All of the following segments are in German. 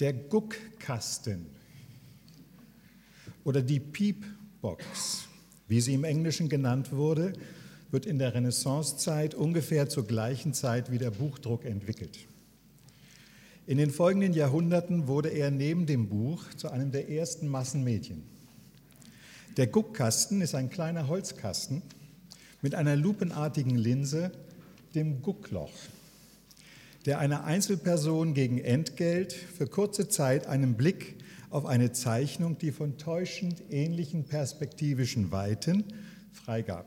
Der Guckkasten oder die Piepbox, wie sie im Englischen genannt wurde, wird in der Renaissancezeit ungefähr zur gleichen Zeit wie der Buchdruck entwickelt. In den folgenden Jahrhunderten wurde er neben dem Buch zu einem der ersten Massenmedien. Der Guckkasten ist ein kleiner Holzkasten mit einer lupenartigen Linse, dem Guckloch, der einer Einzelperson gegen Entgelt für kurze Zeit einen Blick auf eine Zeichnung, die von täuschend ähnlichen perspektivischen Weiten freigab.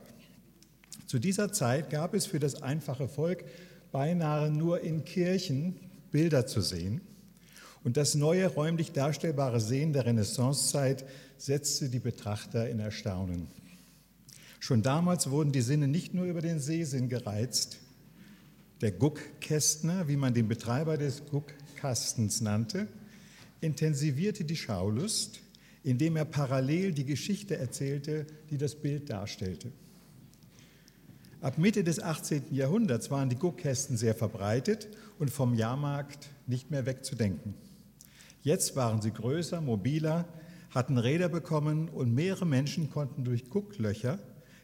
Zu dieser Zeit gab es für das einfache Volk beinahe nur in Kirchen Bilder zu sehen. Und das neue räumlich darstellbare Sehen der Renaissancezeit setzte die Betrachter in Erstaunen. Schon damals wurden die Sinne nicht nur über den Sehsinn gereizt. Der Guckkästner, wie man den Betreiber des Guckkastens nannte, intensivierte die Schaulust, indem er parallel die Geschichte erzählte, die das Bild darstellte. Ab Mitte des 18. Jahrhunderts waren die Guckkästen sehr verbreitet und vom Jahrmarkt nicht mehr wegzudenken. Jetzt waren sie größer, mobiler, hatten Räder bekommen und mehrere Menschen konnten durch Gucklöcher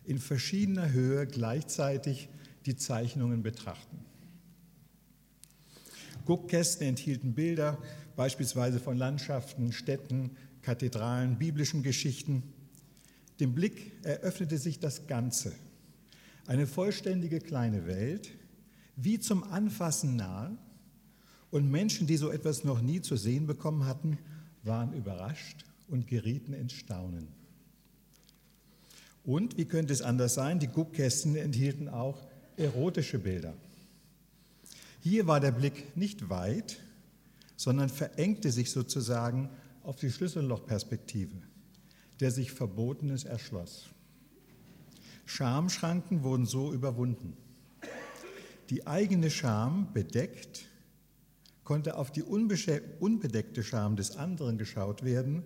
in verschiedener Höhe gleichzeitig die Zeichnungen betrachten. Guckkästen enthielten Bilder, beispielsweise von Landschaften, Städten, Kathedralen, biblischen Geschichten. Dem Blick eröffnete sich das Ganze. Eine vollständige kleine Welt, wie zum Anfassen nahe. Und Menschen, die so etwas noch nie zu sehen bekommen hatten, waren überrascht und gerieten ins Staunen. Und wie könnte es anders sein? Die Guckkästen enthielten auch erotische Bilder. Hier war der Blick nicht weit, sondern verengte sich sozusagen auf die Schlüssellochperspektive, der sich Verbotenes erschloss. Schamschranken wurden so überwunden. Die eigene Scham bedeckt, konnte auf die unbedeckte Scham des anderen geschaut werden,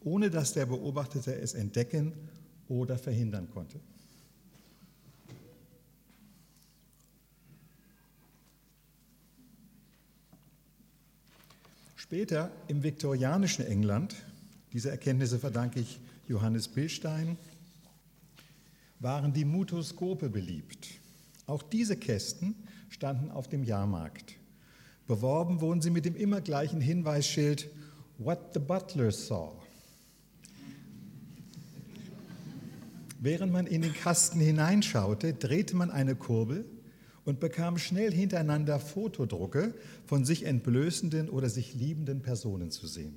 ohne dass der Beobachtete es entdecken oder verhindern konnte. Später im viktorianischen England, diese Erkenntnisse verdanke ich Johannes Billstein, waren die Mutoskope beliebt. Auch diese Kästen standen auf dem Jahrmarkt. Beworben wurden sie mit dem immer gleichen Hinweisschild What the Butler Saw. Während man in den Kasten hineinschaute, drehte man eine Kurbel und bekam schnell hintereinander Fotodrucke von sich entblößenden oder sich liebenden Personen zu sehen.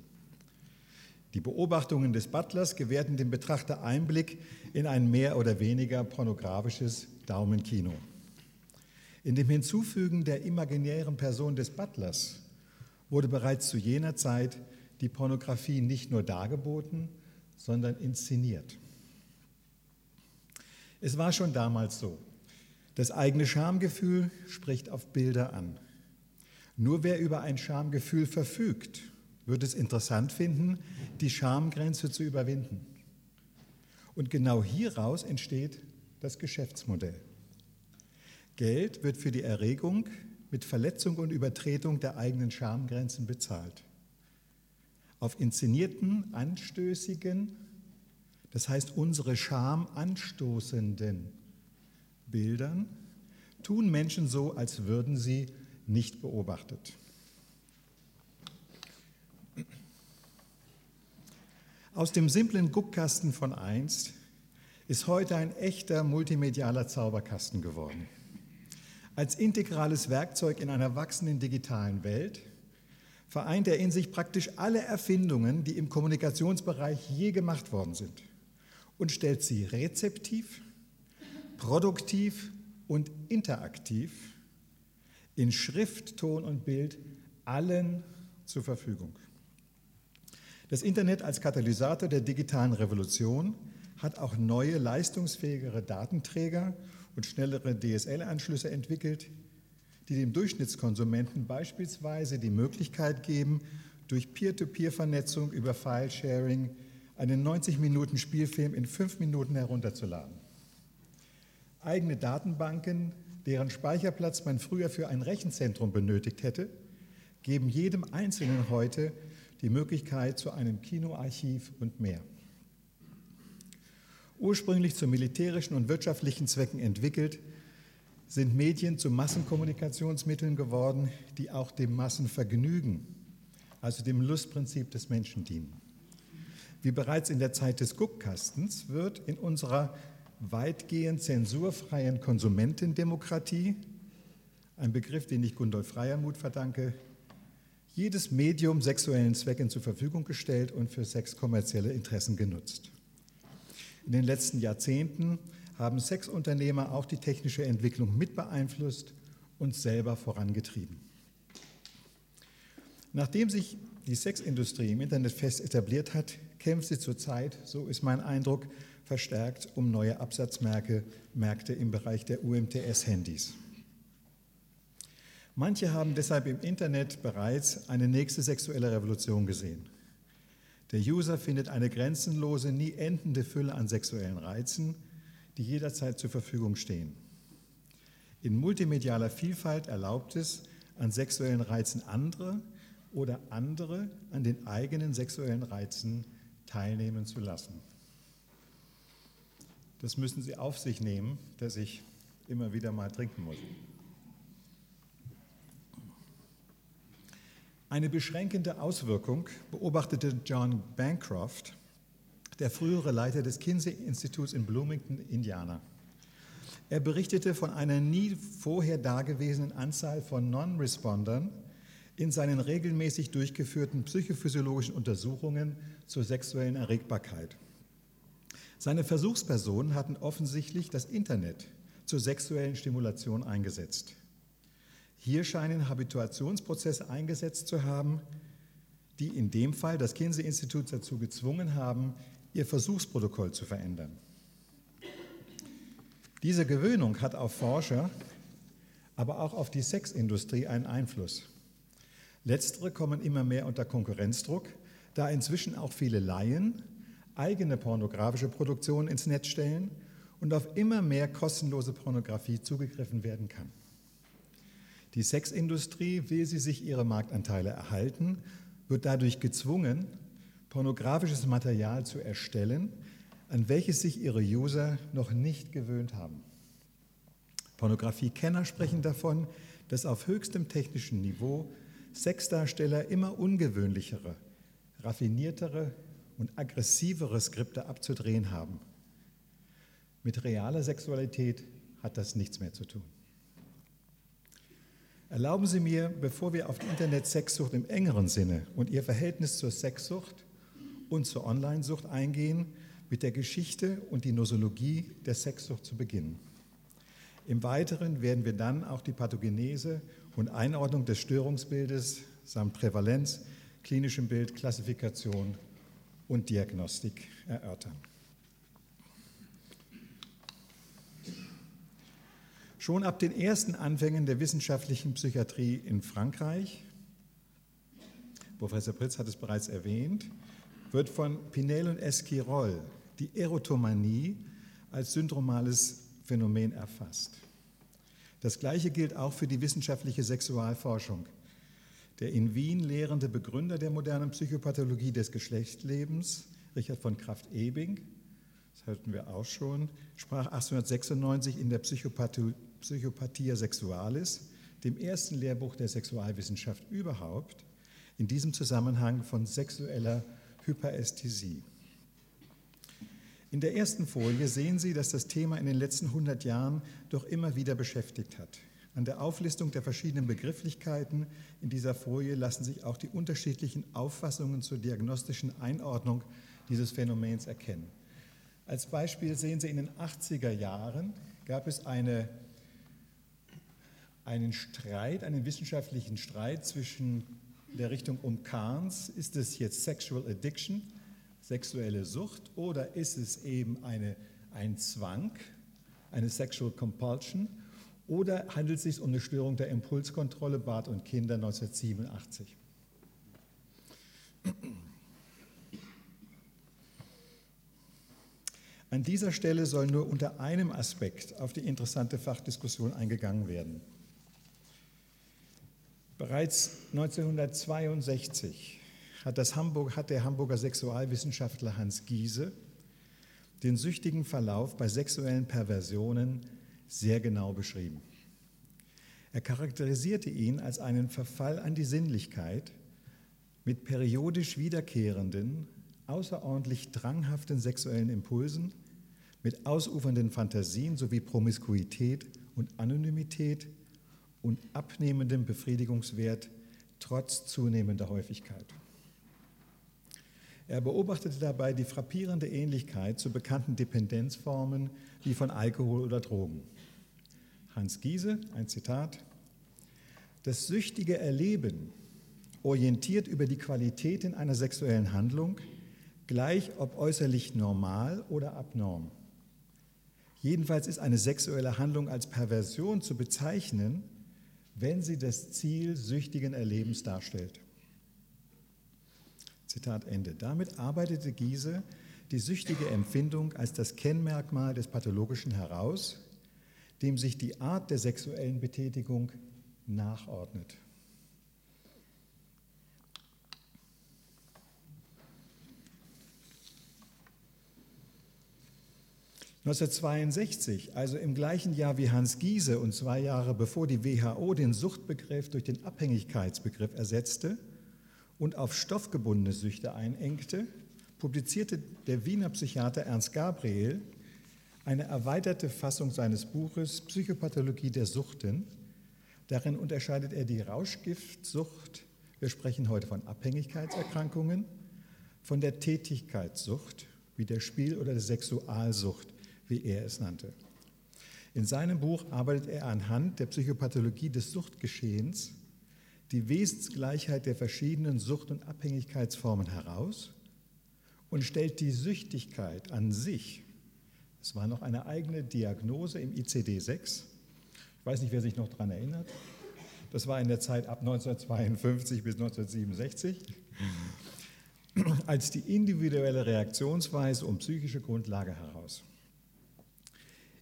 Die Beobachtungen des Butlers gewährten dem Betrachter Einblick in ein mehr oder weniger pornografisches Daumenkino. In dem Hinzufügen der imaginären Person des Butlers wurde bereits zu jener Zeit die Pornografie nicht nur dargeboten, sondern inszeniert. Es war schon damals so. Das eigene Schamgefühl spricht auf Bilder an. Nur wer über ein Schamgefühl verfügt, wird es interessant finden, die Schamgrenze zu überwinden. Und genau hieraus entsteht das Geschäftsmodell. Geld wird für die Erregung mit Verletzung und Übertretung der eigenen Schamgrenzen bezahlt. Auf inszenierten, anstößigen, das heißt unsere Scham anstoßenden Bildern, tun Menschen so, als würden sie nicht beobachtet. Aus dem simplen Guckkasten von einst ist heute ein echter multimedialer Zauberkasten geworden. Als integrales Werkzeug in einer wachsenden digitalen Welt vereint er in sich praktisch alle Erfindungen, die im Kommunikationsbereich je gemacht worden sind und stellt sie rezeptiv, produktiv und interaktiv in Schrift, Ton und Bild allen zur Verfügung. Das Internet als Katalysator der digitalen Revolution hat auch neue, leistungsfähigere Datenträger und schnellere DSL-Anschlüsse entwickelt, die dem Durchschnittskonsumenten beispielsweise die Möglichkeit geben, durch Peer-to-Peer-Vernetzung über File-Sharing einen 90 Minuten Spielfilm in fünf Minuten herunterzuladen. Eigene Datenbanken, deren Speicherplatz man früher für ein Rechenzentrum benötigt hätte, geben jedem Einzelnen heute die Möglichkeit zu einem Kinoarchiv und mehr. Ursprünglich zu militärischen und wirtschaftlichen Zwecken entwickelt, sind Medien zu Massenkommunikationsmitteln geworden, die auch dem Massenvergnügen, also dem Lustprinzip des Menschen dienen. Wie bereits in der Zeit des Guckkastens wird in unserer weitgehend zensurfreien Konsumentendemokratie, ein Begriff, den ich Gundolf Freiermuth verdanke, jedes Medium sexuellen Zwecken zur Verfügung gestellt und für sexkommerzielle Interessen genutzt. In den letzten Jahrzehnten haben Sexunternehmer auch die technische Entwicklung mit beeinflusst und selber vorangetrieben. Nachdem sich die Sexindustrie im Internet fest etabliert hat, kämpft sie zurzeit, so ist mein Eindruck, verstärkt um neue Absatzmärkte Märkte im Bereich der UMTS-Handys. Manche haben deshalb im Internet bereits eine nächste sexuelle Revolution gesehen. Der User findet eine grenzenlose, nie endende Fülle an sexuellen Reizen, die jederzeit zur Verfügung stehen. In multimedialer Vielfalt erlaubt es, an sexuellen Reizen andere oder andere an den eigenen sexuellen Reizen teilnehmen zu lassen. Das müssen Sie auf sich nehmen, dass ich immer wieder mal trinken muss. Eine beschränkende Auswirkung beobachtete John Bancroft, der frühere Leiter des Kinsey-Instituts in Bloomington, Indiana. Er berichtete von einer nie vorher dagewesenen Anzahl von Non-Respondern in seinen regelmäßig durchgeführten psychophysiologischen Untersuchungen zur sexuellen Erregbarkeit. Seine Versuchspersonen hatten offensichtlich das Internet zur sexuellen Stimulation eingesetzt. Hier scheinen Habituationsprozesse eingesetzt zu haben, die in dem Fall das Kinsey-Institut dazu gezwungen haben, ihr Versuchsprotokoll zu verändern. Diese Gewöhnung hat auf Forscher, aber auch auf die Sexindustrie einen Einfluss. Letztere kommen immer mehr unter Konkurrenzdruck, da inzwischen auch viele Laien eigene pornografische Produktionen ins Netz stellen und auf immer mehr kostenlose Pornografie zugegriffen werden kann. Die Sexindustrie, will sie sich ihre Marktanteile erhalten, wird dadurch gezwungen, pornografisches Material zu erstellen, an welches sich ihre User noch nicht gewöhnt haben. Pornografiekenner sprechen davon, dass auf höchstem technischen Niveau Sexdarsteller immer ungewöhnlichere, raffiniertere und aggressivere Skripte abzudrehen haben. Mit realer Sexualität hat das nichts mehr zu tun. Erlauben Sie mir, bevor wir auf die Internet-Sexsucht im engeren Sinne und ihr Verhältnis zur Sexsucht und zur Onlinesucht eingehen, mit der Geschichte und die Nosologie der Sexsucht zu beginnen. Im Weiteren werden wir dann auch die Pathogenese und Einordnung des Störungsbildes samt Prävalenz, klinischem Bild, Klassifikation und Diagnostik erörtern. Schon ab den ersten Anfängen der wissenschaftlichen Psychiatrie in Frankreich, Professor Pritz hat es bereits erwähnt, wird von Pinel und Esquirol die Erotomanie als syndromales Phänomen erfasst. Das Gleiche gilt auch für die wissenschaftliche Sexualforschung. Der in Wien lehrende Begründer der modernen Psychopathologie des Geschlechtslebens, Richard von Kraft-Ebing, das hörten wir auch schon, sprach 1896 in der Psychopathie, Psychopathia Sexualis, dem ersten Lehrbuch der Sexualwissenschaft überhaupt, in diesem Zusammenhang von sexueller Hyperästhesie. In der ersten Folie sehen Sie, dass das Thema in den letzten 100 Jahren doch immer wieder beschäftigt hat. An der Auflistung der verschiedenen Begrifflichkeiten in dieser Folie lassen sich auch die unterschiedlichen Auffassungen zur diagnostischen Einordnung dieses Phänomens erkennen. Als Beispiel sehen Sie, in den 80er Jahren gab es eine, einen Streit, einen wissenschaftlichen Streit zwischen der Richtung um Kahns, ist es jetzt Sexual Addiction, sexuelle Sucht, oder ist es eben eine, ein Zwang, eine Sexual Compulsion, oder handelt es sich um eine Störung der Impulskontrolle Bart und Kinder 1987? An dieser Stelle soll nur unter einem Aspekt auf die interessante Fachdiskussion eingegangen werden. Bereits 1962 hat, das Hamburg, hat der Hamburger Sexualwissenschaftler Hans Giese den süchtigen Verlauf bei sexuellen Perversionen sehr genau beschrieben. Er charakterisierte ihn als einen Verfall an die Sinnlichkeit mit periodisch wiederkehrenden, außerordentlich dranghaften sexuellen Impulsen, mit ausufernden Fantasien sowie Promiskuität und Anonymität und abnehmendem Befriedigungswert trotz zunehmender Häufigkeit. Er beobachtete dabei die frappierende Ähnlichkeit zu bekannten Dependenzformen wie von Alkohol oder Drogen. Hans Giese, ein Zitat, das süchtige Erleben orientiert über die Qualitäten einer sexuellen Handlung, gleich ob äußerlich normal oder abnorm. Jedenfalls ist eine sexuelle Handlung als Perversion zu bezeichnen, wenn sie das Ziel süchtigen Erlebens darstellt. Zitat Ende. Damit arbeitete Giese die süchtige Empfindung als das Kennmerkmal des Pathologischen heraus, dem sich die Art der sexuellen Betätigung nachordnet. 1962, also im gleichen Jahr wie Hans Giese und zwei Jahre bevor die WHO den Suchtbegriff durch den Abhängigkeitsbegriff ersetzte und auf stoffgebundene Süchte einengte, publizierte der Wiener Psychiater Ernst Gabriel eine erweiterte Fassung seines Buches Psychopathologie der Suchten. Darin unterscheidet er die Rauschgiftsucht, wir sprechen heute von Abhängigkeitserkrankungen, von der Tätigkeitssucht wie der Spiel- oder der Sexualsucht wie er es nannte. In seinem Buch arbeitet er anhand der Psychopathologie des Suchtgeschehens die Wesensgleichheit der verschiedenen Sucht- und Abhängigkeitsformen heraus und stellt die Süchtigkeit an sich, es war noch eine eigene Diagnose im ICD-6, ich weiß nicht, wer sich noch daran erinnert, das war in der Zeit ab 1952 bis 1967, als die individuelle Reaktionsweise und psychische Grundlage heraus.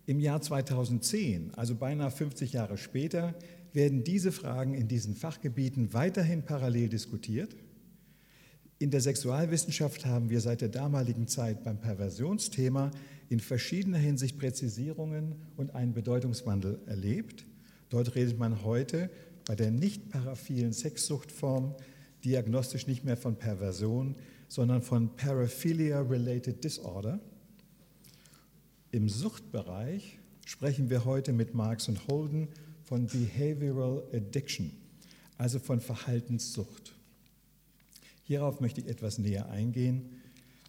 Im Jahr 2010, also beinahe 50 Jahre später, werden diese Fragen in diesen Fachgebieten weiterhin parallel diskutiert. In der Sexualwissenschaft haben wir seit der damaligen Zeit beim Perversionsthema in verschiedener Hinsicht Präzisierungen und einen Bedeutungswandel erlebt. Dort redet man heute bei der nicht paraphilen Sexsuchtform diagnostisch nicht mehr von Perversion, sondern von Paraphilia-Related Disorder. Im Suchtbereich sprechen wir heute mit Marx und Holden von Behavioral Addiction, also von Verhaltenssucht. Hierauf möchte ich etwas näher eingehen,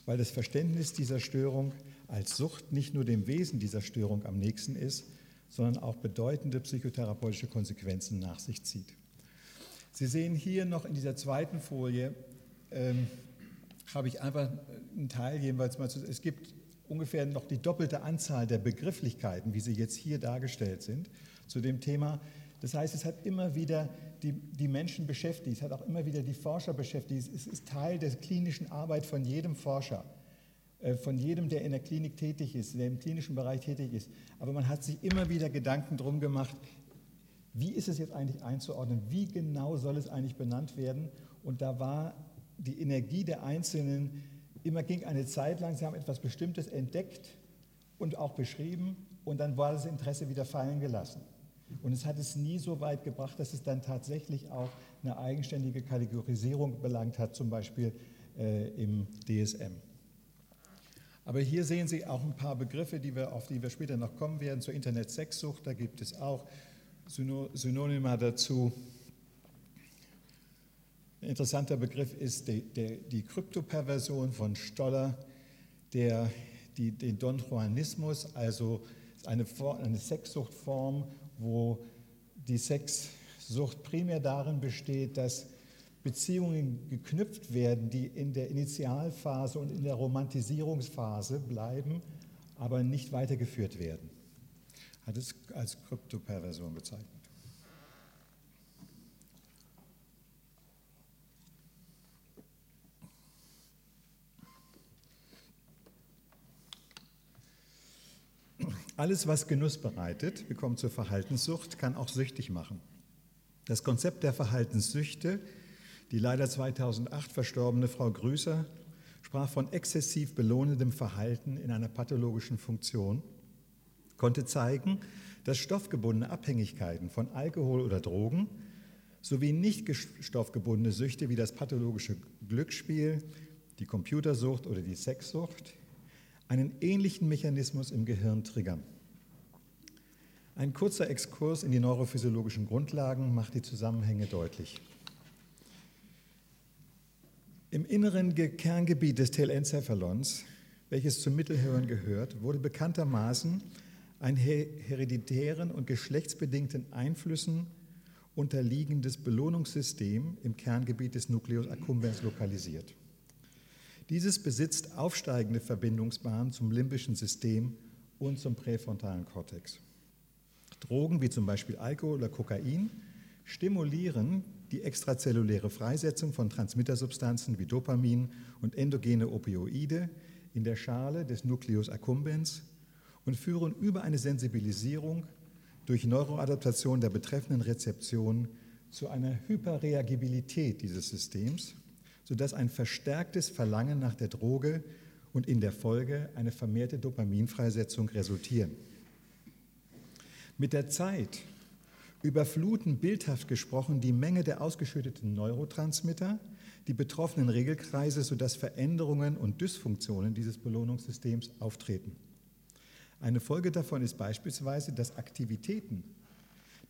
weil das Verständnis dieser Störung als Sucht nicht nur dem Wesen dieser Störung am nächsten ist, sondern auch bedeutende psychotherapeutische Konsequenzen nach sich zieht. Sie sehen hier noch in dieser zweiten Folie, ähm, habe ich einfach einen Teil jeweils mal zu. Es gibt ungefähr noch die doppelte Anzahl der Begrifflichkeiten, wie sie jetzt hier dargestellt sind, zu dem Thema. Das heißt, es hat immer wieder die, die Menschen beschäftigt, es hat auch immer wieder die Forscher beschäftigt. Es ist Teil der klinischen Arbeit von jedem Forscher, äh, von jedem, der in der Klinik tätig ist, der im klinischen Bereich tätig ist. Aber man hat sich immer wieder Gedanken drum gemacht, wie ist es jetzt eigentlich einzuordnen, wie genau soll es eigentlich benannt werden. Und da war die Energie der Einzelnen immer ging eine Zeit lang, sie haben etwas Bestimmtes entdeckt und auch beschrieben und dann war das Interesse wieder fallen gelassen. Und es hat es nie so weit gebracht, dass es dann tatsächlich auch eine eigenständige Kategorisierung belangt hat, zum Beispiel äh, im DSM. Aber hier sehen Sie auch ein paar Begriffe, die wir, auf die wir später noch kommen werden, zur Internet-Sexsucht. Da gibt es auch Synonyma dazu. Ein interessanter Begriff ist die, die, die Kryptoperversion von Stoller, der die, den Don Juanismus, also eine, eine Sexsuchtform, wo die Sexsucht primär darin besteht, dass Beziehungen geknüpft werden, die in der Initialphase und in der Romantisierungsphase bleiben, aber nicht weitergeführt werden. Hat es als Kryptoperversion bezeichnet. Alles, was Genuss bereitet, wir kommen zur Verhaltenssucht, kann auch süchtig machen. Das Konzept der Verhaltenssüchte, die leider 2008 verstorbene Frau Grüßer, sprach von exzessiv belohnendem Verhalten in einer pathologischen Funktion, konnte zeigen, dass stoffgebundene Abhängigkeiten von Alkohol oder Drogen sowie nicht stoffgebundene Süchte wie das pathologische Glücksspiel, die Computersucht oder die Sexsucht einen ähnlichen Mechanismus im Gehirn triggern. Ein kurzer Exkurs in die neurophysiologischen Grundlagen macht die Zusammenhänge deutlich. Im inneren Kerngebiet des Telencephalons, welches zum Mittelhirn gehört, wurde bekanntermaßen ein hereditären und geschlechtsbedingten Einflüssen unterliegendes Belohnungssystem im Kerngebiet des Nucleus accumbens lokalisiert. Dieses besitzt aufsteigende Verbindungsbahnen zum limbischen System und zum präfrontalen Kortex. Drogen wie zum Beispiel Alkohol oder Kokain stimulieren die extrazelluläre Freisetzung von Transmittersubstanzen wie Dopamin und endogene Opioide in der Schale des Nucleus accumbens und führen über eine Sensibilisierung durch Neuroadaptation der betreffenden Rezeption zu einer Hyperreagibilität dieses Systems, sodass ein verstärktes Verlangen nach der Droge und in der Folge eine vermehrte Dopaminfreisetzung resultieren. Mit der Zeit überfluten bildhaft gesprochen die Menge der ausgeschütteten Neurotransmitter die betroffenen Regelkreise, sodass Veränderungen und Dysfunktionen dieses Belohnungssystems auftreten. Eine Folge davon ist beispielsweise, dass Aktivitäten,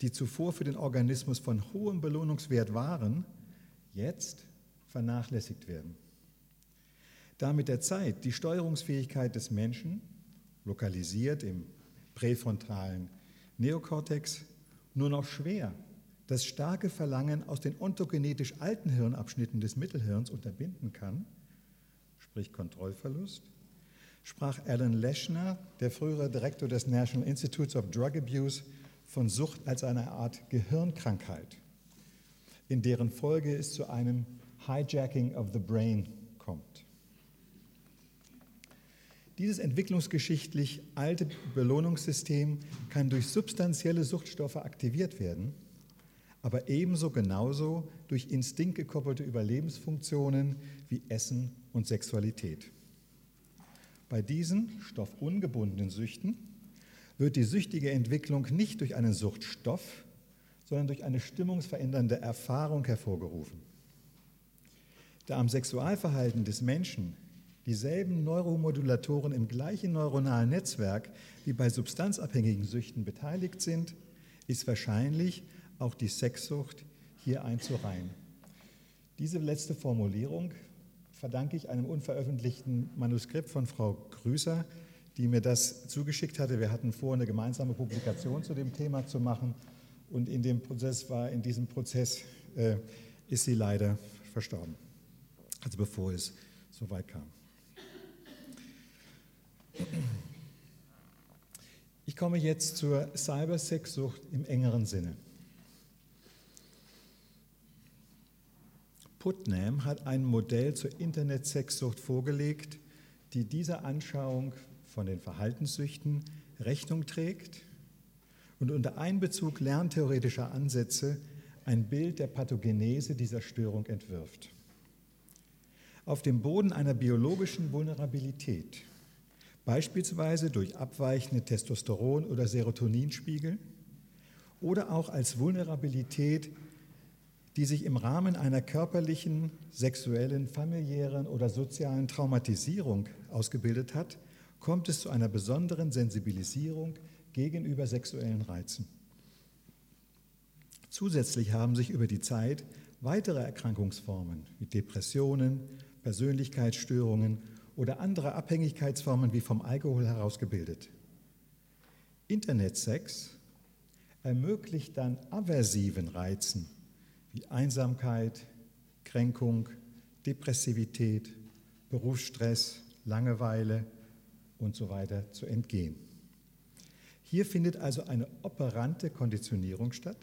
die zuvor für den Organismus von hohem Belohnungswert waren, jetzt vernachlässigt werden. Da mit der Zeit die Steuerungsfähigkeit des Menschen, lokalisiert im präfrontalen Neokortex, nur noch schwer das starke Verlangen aus den ontogenetisch alten Hirnabschnitten des Mittelhirns unterbinden kann, sprich Kontrollverlust, sprach Alan Leschner, der frühere Direktor des National Institutes of Drug Abuse, von Sucht als einer Art Gehirnkrankheit, in deren Folge es zu einem Hijacking of the Brain kommt. Dieses entwicklungsgeschichtlich alte Belohnungssystem kann durch substanzielle Suchtstoffe aktiviert werden, aber ebenso genauso durch instinktgekoppelte Überlebensfunktionen wie Essen und Sexualität. Bei diesen stoffungebundenen Süchten wird die süchtige Entwicklung nicht durch einen Suchtstoff, sondern durch eine stimmungsverändernde Erfahrung hervorgerufen. Da am Sexualverhalten des Menschen dieselben Neuromodulatoren im gleichen neuronalen Netzwerk wie bei substanzabhängigen Süchten beteiligt sind, ist wahrscheinlich auch die Sexsucht hier einzureihen. Diese letzte Formulierung verdanke ich einem unveröffentlichten Manuskript von Frau Grüßer, die mir das zugeschickt hatte. Wir hatten vor, eine gemeinsame Publikation zu dem Thema zu machen. Und in dem Prozess war, in diesem Prozess äh, ist sie leider verstorben. Also bevor es so weit kam. Ich komme jetzt zur Cybersexsucht im engeren Sinne. Putnam hat ein Modell zur Internetsexsucht vorgelegt, die dieser Anschauung von den Verhaltenssüchten Rechnung trägt und unter Einbezug lerntheoretischer Ansätze ein Bild der Pathogenese dieser Störung entwirft. Auf dem Boden einer biologischen Vulnerabilität, beispielsweise durch abweichende Testosteron- oder Serotoninspiegel oder auch als Vulnerabilität die sich im Rahmen einer körperlichen, sexuellen, familiären oder sozialen Traumatisierung ausgebildet hat, kommt es zu einer besonderen Sensibilisierung gegenüber sexuellen Reizen. Zusätzlich haben sich über die Zeit weitere Erkrankungsformen wie Depressionen, Persönlichkeitsstörungen oder andere Abhängigkeitsformen wie vom Alkohol herausgebildet. Internetsex ermöglicht dann aversiven Reizen wie Einsamkeit, Kränkung, Depressivität, Berufsstress, Langeweile und so weiter zu entgehen. Hier findet also eine operante Konditionierung statt,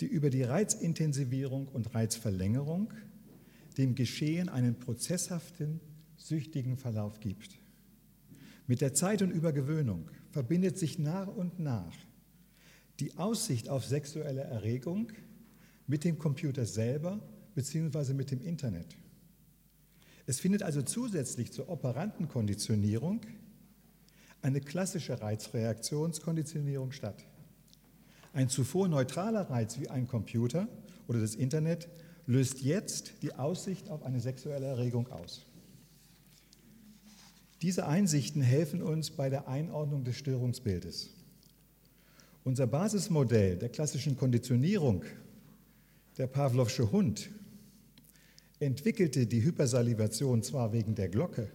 die über die Reizintensivierung und Reizverlängerung dem Geschehen einen prozesshaften, süchtigen Verlauf gibt. Mit der Zeit und Übergewöhnung verbindet sich nach und nach die Aussicht auf sexuelle Erregung mit dem Computer selber bzw. mit dem Internet. Es findet also zusätzlich zur Operantenkonditionierung eine klassische Reizreaktionskonditionierung statt. Ein zuvor neutraler Reiz wie ein Computer oder das Internet löst jetzt die Aussicht auf eine sexuelle Erregung aus. Diese Einsichten helfen uns bei der Einordnung des Störungsbildes. Unser Basismodell der klassischen Konditionierung, der Pavlovsche Hund, entwickelte die Hypersalivation zwar wegen der Glocke,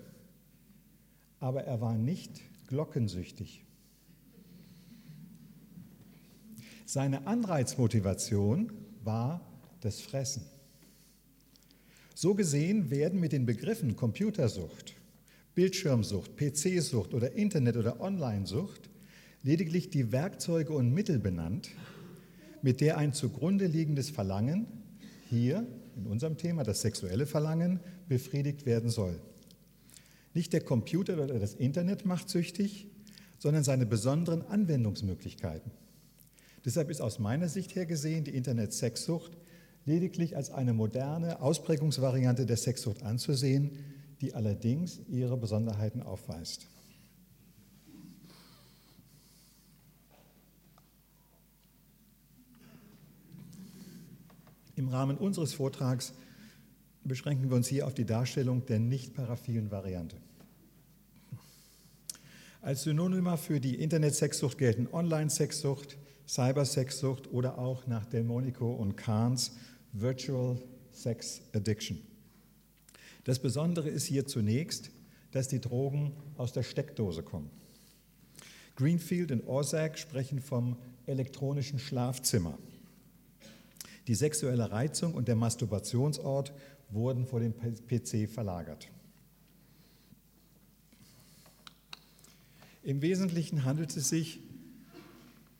aber er war nicht glockensüchtig. Seine Anreizmotivation war das Fressen. So gesehen werden mit den Begriffen Computersucht, Bildschirmsucht, PC-Sucht oder Internet- oder Online-Sucht lediglich die Werkzeuge und Mittel benannt, mit der ein zugrunde liegendes Verlangen, hier in unserem Thema das sexuelle Verlangen, befriedigt werden soll. Nicht der Computer oder das Internet macht süchtig, sondern seine besonderen Anwendungsmöglichkeiten. Deshalb ist aus meiner Sicht her gesehen die Internet-Sexsucht lediglich als eine moderne Ausprägungsvariante der Sexsucht anzusehen, die allerdings ihre Besonderheiten aufweist. Im Rahmen unseres Vortrags beschränken wir uns hier auf die Darstellung der nicht paraphilen Variante. Als Synonyma für die Internet-Sexsucht gelten Online-Sexsucht, Cybersexsucht oder auch nach Delmonico und Kahns Virtual Sex Addiction. Das Besondere ist hier zunächst, dass die Drogen aus der Steckdose kommen. Greenfield und Orsak sprechen vom elektronischen Schlafzimmer. Die sexuelle Reizung und der Masturbationsort wurden vor dem PC verlagert. Im Wesentlichen handelt es sich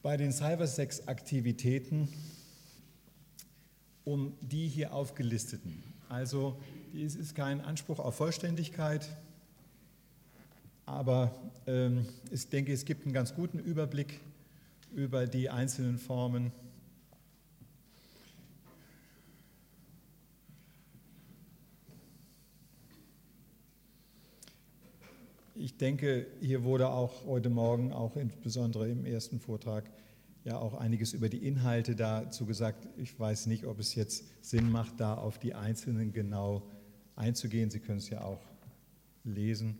bei den Cybersex-Aktivitäten um die hier aufgelisteten. Also es ist kein Anspruch auf Vollständigkeit, aber ähm, ich denke, es gibt einen ganz guten Überblick über die einzelnen Formen. Ich denke, hier wurde auch heute Morgen, auch insbesondere im ersten Vortrag, ja auch einiges über die Inhalte dazu gesagt. Ich weiß nicht, ob es jetzt Sinn macht, da auf die einzelnen genau einzugehen. Sie können es ja auch lesen.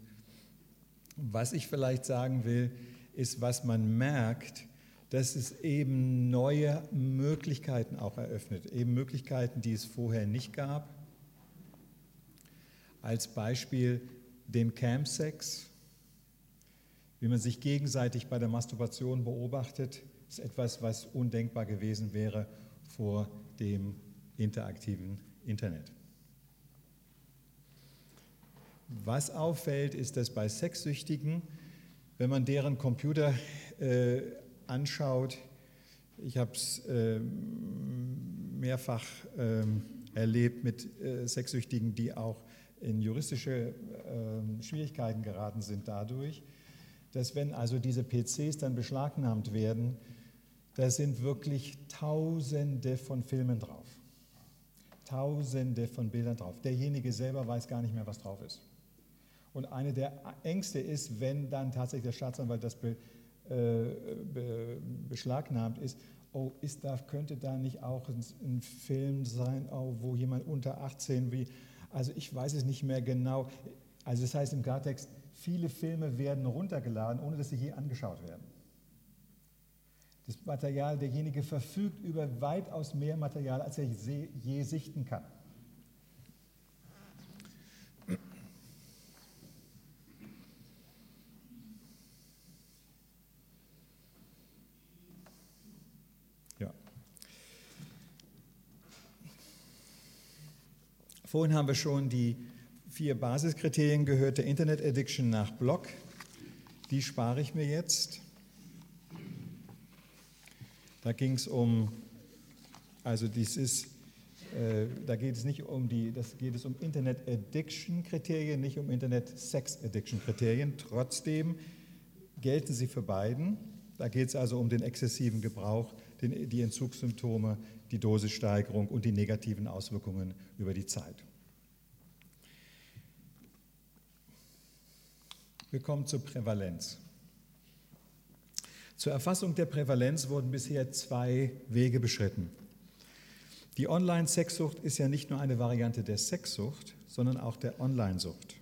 Was ich vielleicht sagen will, ist, was man merkt, dass es eben neue Möglichkeiten auch eröffnet, eben Möglichkeiten, die es vorher nicht gab. Als Beispiel den Campsex, wie man sich gegenseitig bei der Masturbation beobachtet, ist etwas, was undenkbar gewesen wäre vor dem interaktiven Internet. Was auffällt, ist, dass bei Sexsüchtigen, wenn man deren Computer äh, anschaut, ich habe es äh, mehrfach äh, erlebt mit äh, Sexsüchtigen, die auch in juristische ähm, Schwierigkeiten geraten sind dadurch, dass wenn also diese PCs dann beschlagnahmt werden, da sind wirklich Tausende von Filmen drauf. Tausende von Bildern drauf. Derjenige selber weiß gar nicht mehr, was drauf ist. Und eine der Ängste ist, wenn dann tatsächlich der Staatsanwalt das be, äh, be, beschlagnahmt ist, oh, ist da, könnte da nicht auch ein, ein Film sein, oh, wo jemand unter 18 wie, also ich weiß es nicht mehr genau. Also das heißt im Klartext, viele Filme werden runtergeladen, ohne dass sie je angeschaut werden das Material, derjenige verfügt über weitaus mehr Material, als er je sichten kann. Ja. Vorhin haben wir schon die vier Basiskriterien gehört der Internet Addiction nach Block. Die spare ich mir jetzt. Da ging es um, also dies ist, äh, da geht es nicht um die, das geht es um Internet Addiction Kriterien, nicht um Internet Sex Addiction Kriterien. Trotzdem gelten sie für beiden. Da geht es also um den exzessiven Gebrauch die Entzugssymptome, die Dosissteigerung und die negativen Auswirkungen über die Zeit. Wir kommen zur Prävalenz. Zur Erfassung der Prävalenz wurden bisher zwei Wege beschritten. Die Online-Sexsucht ist ja nicht nur eine Variante der Sexsucht, sondern auch der Online-Sucht.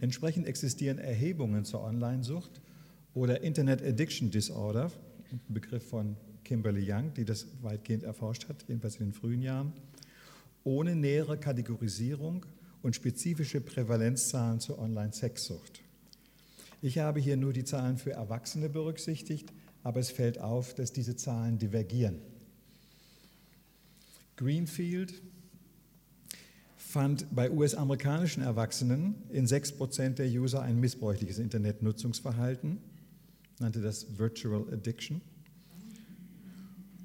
Entsprechend existieren Erhebungen zur Online-Sucht oder Internet Addiction Disorder, ein Begriff von Kimberly Young, die das weitgehend erforscht hat, jedenfalls in den frühen Jahren, ohne nähere Kategorisierung und spezifische Prävalenzzahlen zur Online-Sexsucht. Ich habe hier nur die Zahlen für Erwachsene berücksichtigt, aber es fällt auf, dass diese Zahlen divergieren. Greenfield fand bei US-amerikanischen Erwachsenen in 6% der User ein missbräuchliches Internetnutzungsverhalten, nannte das Virtual Addiction.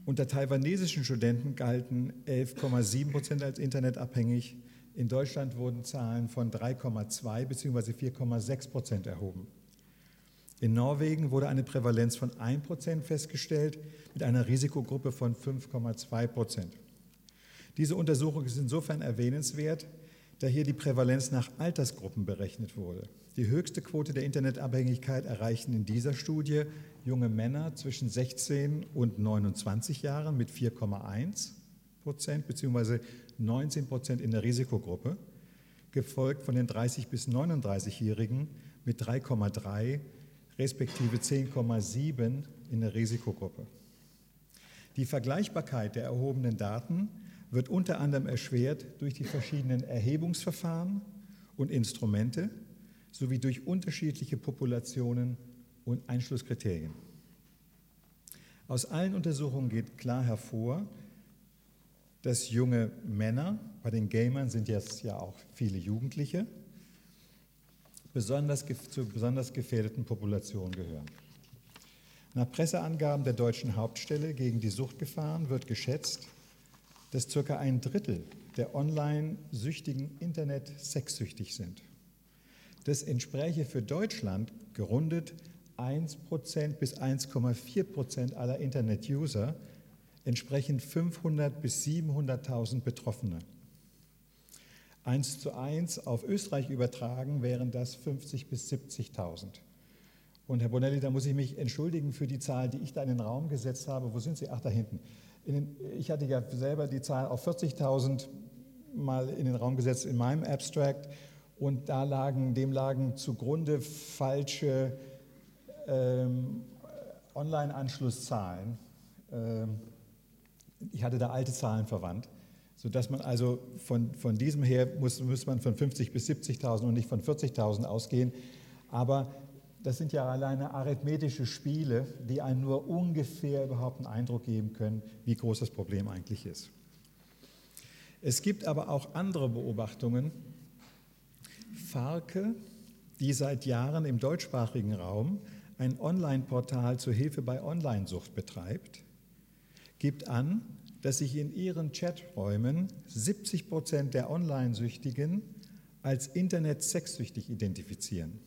Unter taiwanesischen Studenten galten 11,7% als internetabhängig. In Deutschland wurden Zahlen von 3,2 bzw. 4,6% erhoben. In Norwegen wurde eine Prävalenz von 1% festgestellt mit einer Risikogruppe von 5,2% Diese Untersuchung ist insofern erwähnenswert, da hier die Prävalenz nach Altersgruppen berechnet wurde. Die höchste Quote der Internetabhängigkeit erreichten in dieser Studie junge Männer zwischen 16 und 29 Jahren mit 4,1 Prozent bzw. 19 Prozent in der Risikogruppe, gefolgt von den 30 bis 39-Jährigen mit 3,3 respektive 10,7 in der Risikogruppe. Die Vergleichbarkeit der erhobenen Daten wird unter anderem erschwert durch die verschiedenen Erhebungsverfahren und Instrumente sowie durch unterschiedliche Populationen und Einschlusskriterien. Aus allen Untersuchungen geht klar hervor, dass junge Männer, bei den Gamern sind jetzt ja auch viele Jugendliche, besonders, zu besonders gefährdeten Populationen gehören. Nach Presseangaben der deutschen Hauptstelle gegen die Suchtgefahren wird geschätzt, dass circa ein Drittel der Online-Süchtigen Internet-sexsüchtig sind. Das entspräche für Deutschland gerundet 1% bis 1,4% aller Internet-User, entsprechend 500 bis 700.000 Betroffene. 1 zu 1 auf Österreich übertragen wären das 50 bis 70.000. Und Herr Bonelli, da muss ich mich entschuldigen für die Zahl, die ich da in den Raum gesetzt habe. Wo sind Sie? Ach, da hinten. Den, ich hatte ja selber die Zahl auf 40.000 mal in den Raum gesetzt in meinem Abstract und da lagen, dem lagen zugrunde falsche ähm, Online-Anschlusszahlen. Ähm, ich hatte da alte Zahlen verwandt sodass man also von, von diesem her muss, muss man von 50 bis 70.000 und nicht von 40.000 ausgehen. Aber das sind ja alleine arithmetische Spiele, die einem nur ungefähr überhaupt einen Eindruck geben können, wie groß das Problem eigentlich ist. Es gibt aber auch andere Beobachtungen. Farke, die seit Jahren im deutschsprachigen Raum ein Online-Portal zur Hilfe bei Onlinesucht betreibt, gibt an, dass sich in ihren Chaträumen 70 Prozent der Online-Süchtigen als Internet-sexsüchtig identifizieren.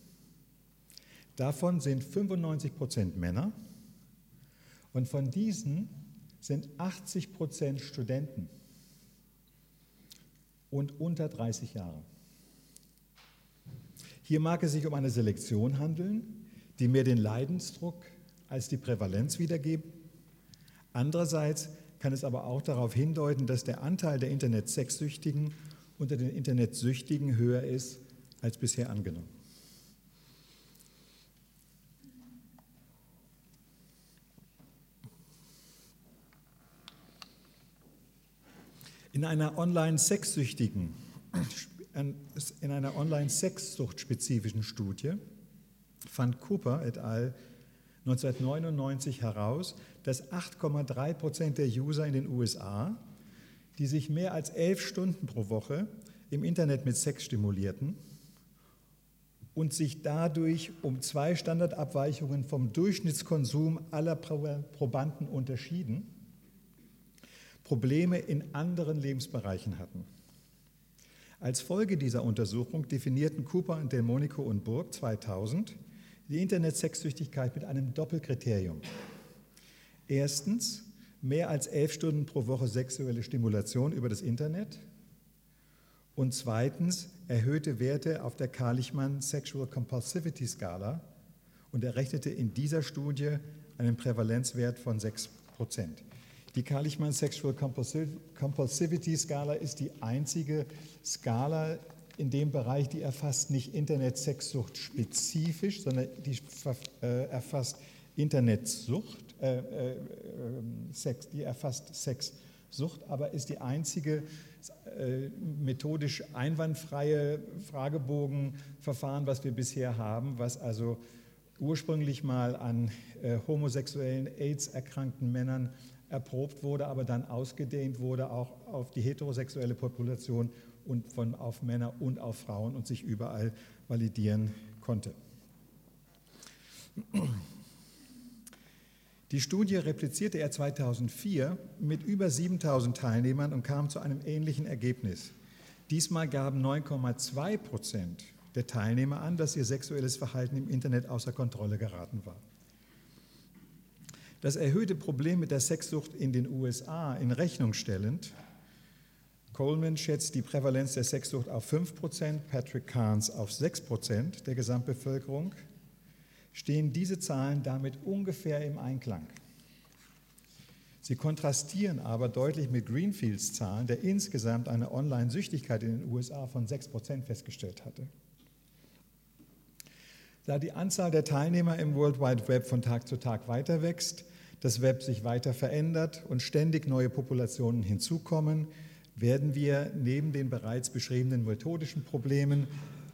Davon sind 95 Prozent Männer und von diesen sind 80 Prozent Studenten und unter 30 Jahre. Hier mag es sich um eine Selektion handeln, die mehr den Leidensdruck als die Prävalenz wiedergibt. Andererseits kann es aber auch darauf hindeuten, dass der Anteil der Internet-Sexsüchtigen unter den Internetsüchtigen höher ist als bisher angenommen. In einer online-sexsüchtigen, in einer online-sexsucht-spezifischen Studie fand Cooper et al. 1999 heraus, dass 8,3 Prozent der User in den USA, die sich mehr als elf Stunden pro Woche im Internet mit Sex stimulierten und sich dadurch um zwei Standardabweichungen vom Durchschnittskonsum aller Probanden unterschieden, Probleme in anderen Lebensbereichen hatten. Als Folge dieser Untersuchung definierten Cooper und Delmonico und Burg 2000 die Internet-Sexsüchtigkeit mit einem Doppelkriterium. Erstens mehr als elf Stunden pro Woche sexuelle Stimulation über das Internet und zweitens erhöhte Werte auf der Kalichmann Sexual Compulsivity Skala und errechnete in dieser Studie einen Prävalenzwert von 6 Prozent. Die Kalichmann Sexual Compulsivity Skala ist die einzige Skala in dem Bereich, die erfasst nicht Internet-Sexsucht spezifisch, sondern die äh, erfasst Internetsucht, äh, äh, Sex, die erfasst Sexsucht, aber ist die einzige äh, methodisch einwandfreie Fragebogenverfahren, was wir bisher haben, was also ursprünglich mal an äh, homosexuellen AIDS-erkrankten Männern erprobt wurde, aber dann ausgedehnt wurde auch auf die heterosexuelle Population und von auf Männer und auf Frauen und sich überall validieren konnte. Die Studie replizierte er 2004 mit über 7000 Teilnehmern und kam zu einem ähnlichen Ergebnis. Diesmal gaben 9,2 Prozent der Teilnehmer an, dass ihr sexuelles Verhalten im Internet außer Kontrolle geraten war. Das erhöhte Problem mit der Sexsucht in den USA in Rechnung stellend, Coleman schätzt die Prävalenz der Sexsucht auf 5%, Patrick Carnes auf 6% der Gesamtbevölkerung, stehen diese Zahlen damit ungefähr im Einklang. Sie kontrastieren aber deutlich mit Greenfields Zahlen, der insgesamt eine Online-Süchtigkeit in den USA von 6% festgestellt hatte. Da die Anzahl der Teilnehmer im World Wide Web von Tag zu Tag weiter wächst, das Web sich weiter verändert und ständig neue Populationen hinzukommen, werden wir neben den bereits beschriebenen methodischen Problemen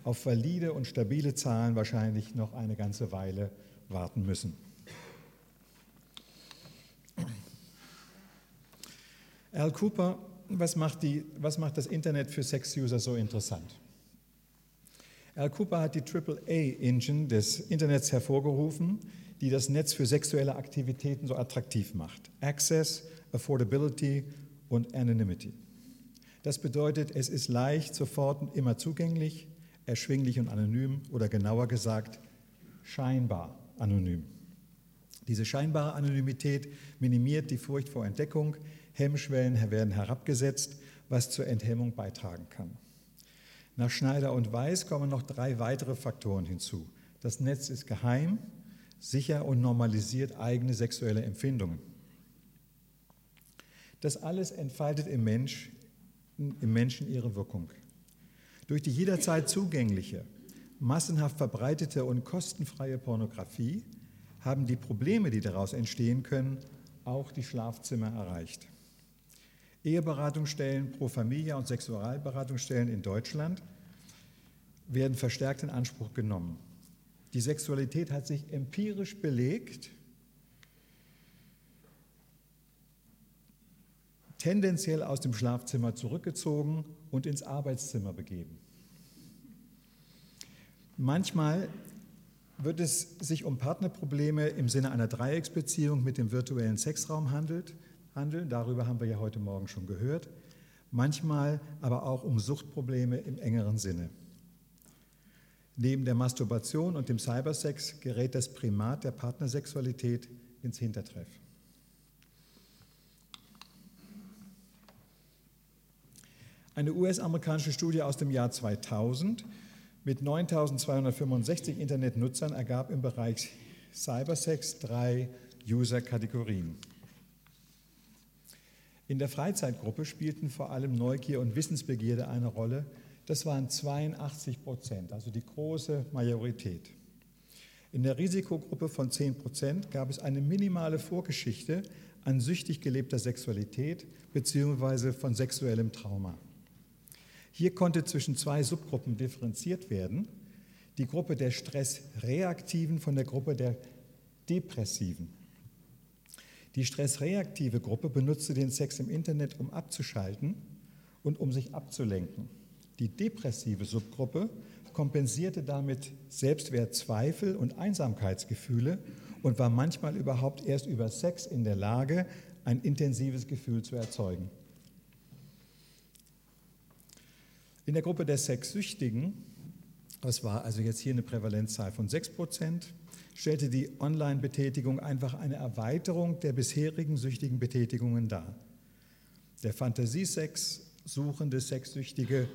auf valide und stabile Zahlen wahrscheinlich noch eine ganze Weile warten müssen. Al Cooper, was macht, die, was macht das Internet für Sex-User so interessant? Al Cooper hat die AAA-Engine des Internets hervorgerufen, die das Netz für sexuelle Aktivitäten so attraktiv macht. Access, Affordability und Anonymity. Das bedeutet, es ist leicht, sofort und immer zugänglich, erschwinglich und anonym oder genauer gesagt scheinbar anonym. Diese scheinbare Anonymität minimiert die Furcht vor Entdeckung, Hemmschwellen werden herabgesetzt, was zur Enthemmung beitragen kann. Nach Schneider und Weiß kommen noch drei weitere Faktoren hinzu. Das Netz ist geheim, sicher und normalisiert eigene sexuelle Empfindungen. Das alles entfaltet im Mensch im Menschen ihre Wirkung. Durch die jederzeit zugängliche, massenhaft verbreitete und kostenfreie Pornografie haben die Probleme, die daraus entstehen können, auch die Schlafzimmer erreicht. Eheberatungsstellen pro Familie und Sexualberatungsstellen in Deutschland werden verstärkt in Anspruch genommen. Die Sexualität hat sich empirisch belegt tendenziell aus dem Schlafzimmer zurückgezogen und ins Arbeitszimmer begeben. Manchmal wird es sich um Partnerprobleme im Sinne einer Dreiecksbeziehung mit dem virtuellen Sexraum handelt, handeln. Darüber haben wir ja heute Morgen schon gehört. Manchmal aber auch um Suchtprobleme im engeren Sinne. Neben der Masturbation und dem Cybersex gerät das Primat der Partnersexualität ins Hintertreff. Eine US-amerikanische Studie aus dem Jahr 2000 mit 9.265 Internetnutzern ergab im Bereich Cybersex drei User-Kategorien. In der Freizeitgruppe spielten vor allem Neugier und Wissensbegierde eine Rolle. Das waren 82 Prozent, also die große Majorität. In der Risikogruppe von 10 Prozent gab es eine minimale Vorgeschichte an süchtig gelebter Sexualität bzw. von sexuellem Trauma. Hier konnte zwischen zwei Subgruppen differenziert werden. Die Gruppe der Stressreaktiven von der Gruppe der Depressiven. Die stressreaktive Gruppe benutzte den Sex im Internet, um abzuschalten und um sich abzulenken. Die depressive Subgruppe kompensierte damit Selbstwertzweifel und Einsamkeitsgefühle und war manchmal überhaupt erst über Sex in der Lage, ein intensives Gefühl zu erzeugen. In der Gruppe der Sexsüchtigen, das war also jetzt hier eine Prävalenzzahl von 6 Prozent, stellte die Online-Betätigung einfach eine Erweiterung der bisherigen süchtigen Betätigungen dar. Der Fantasiesex, suchende Sexsüchtige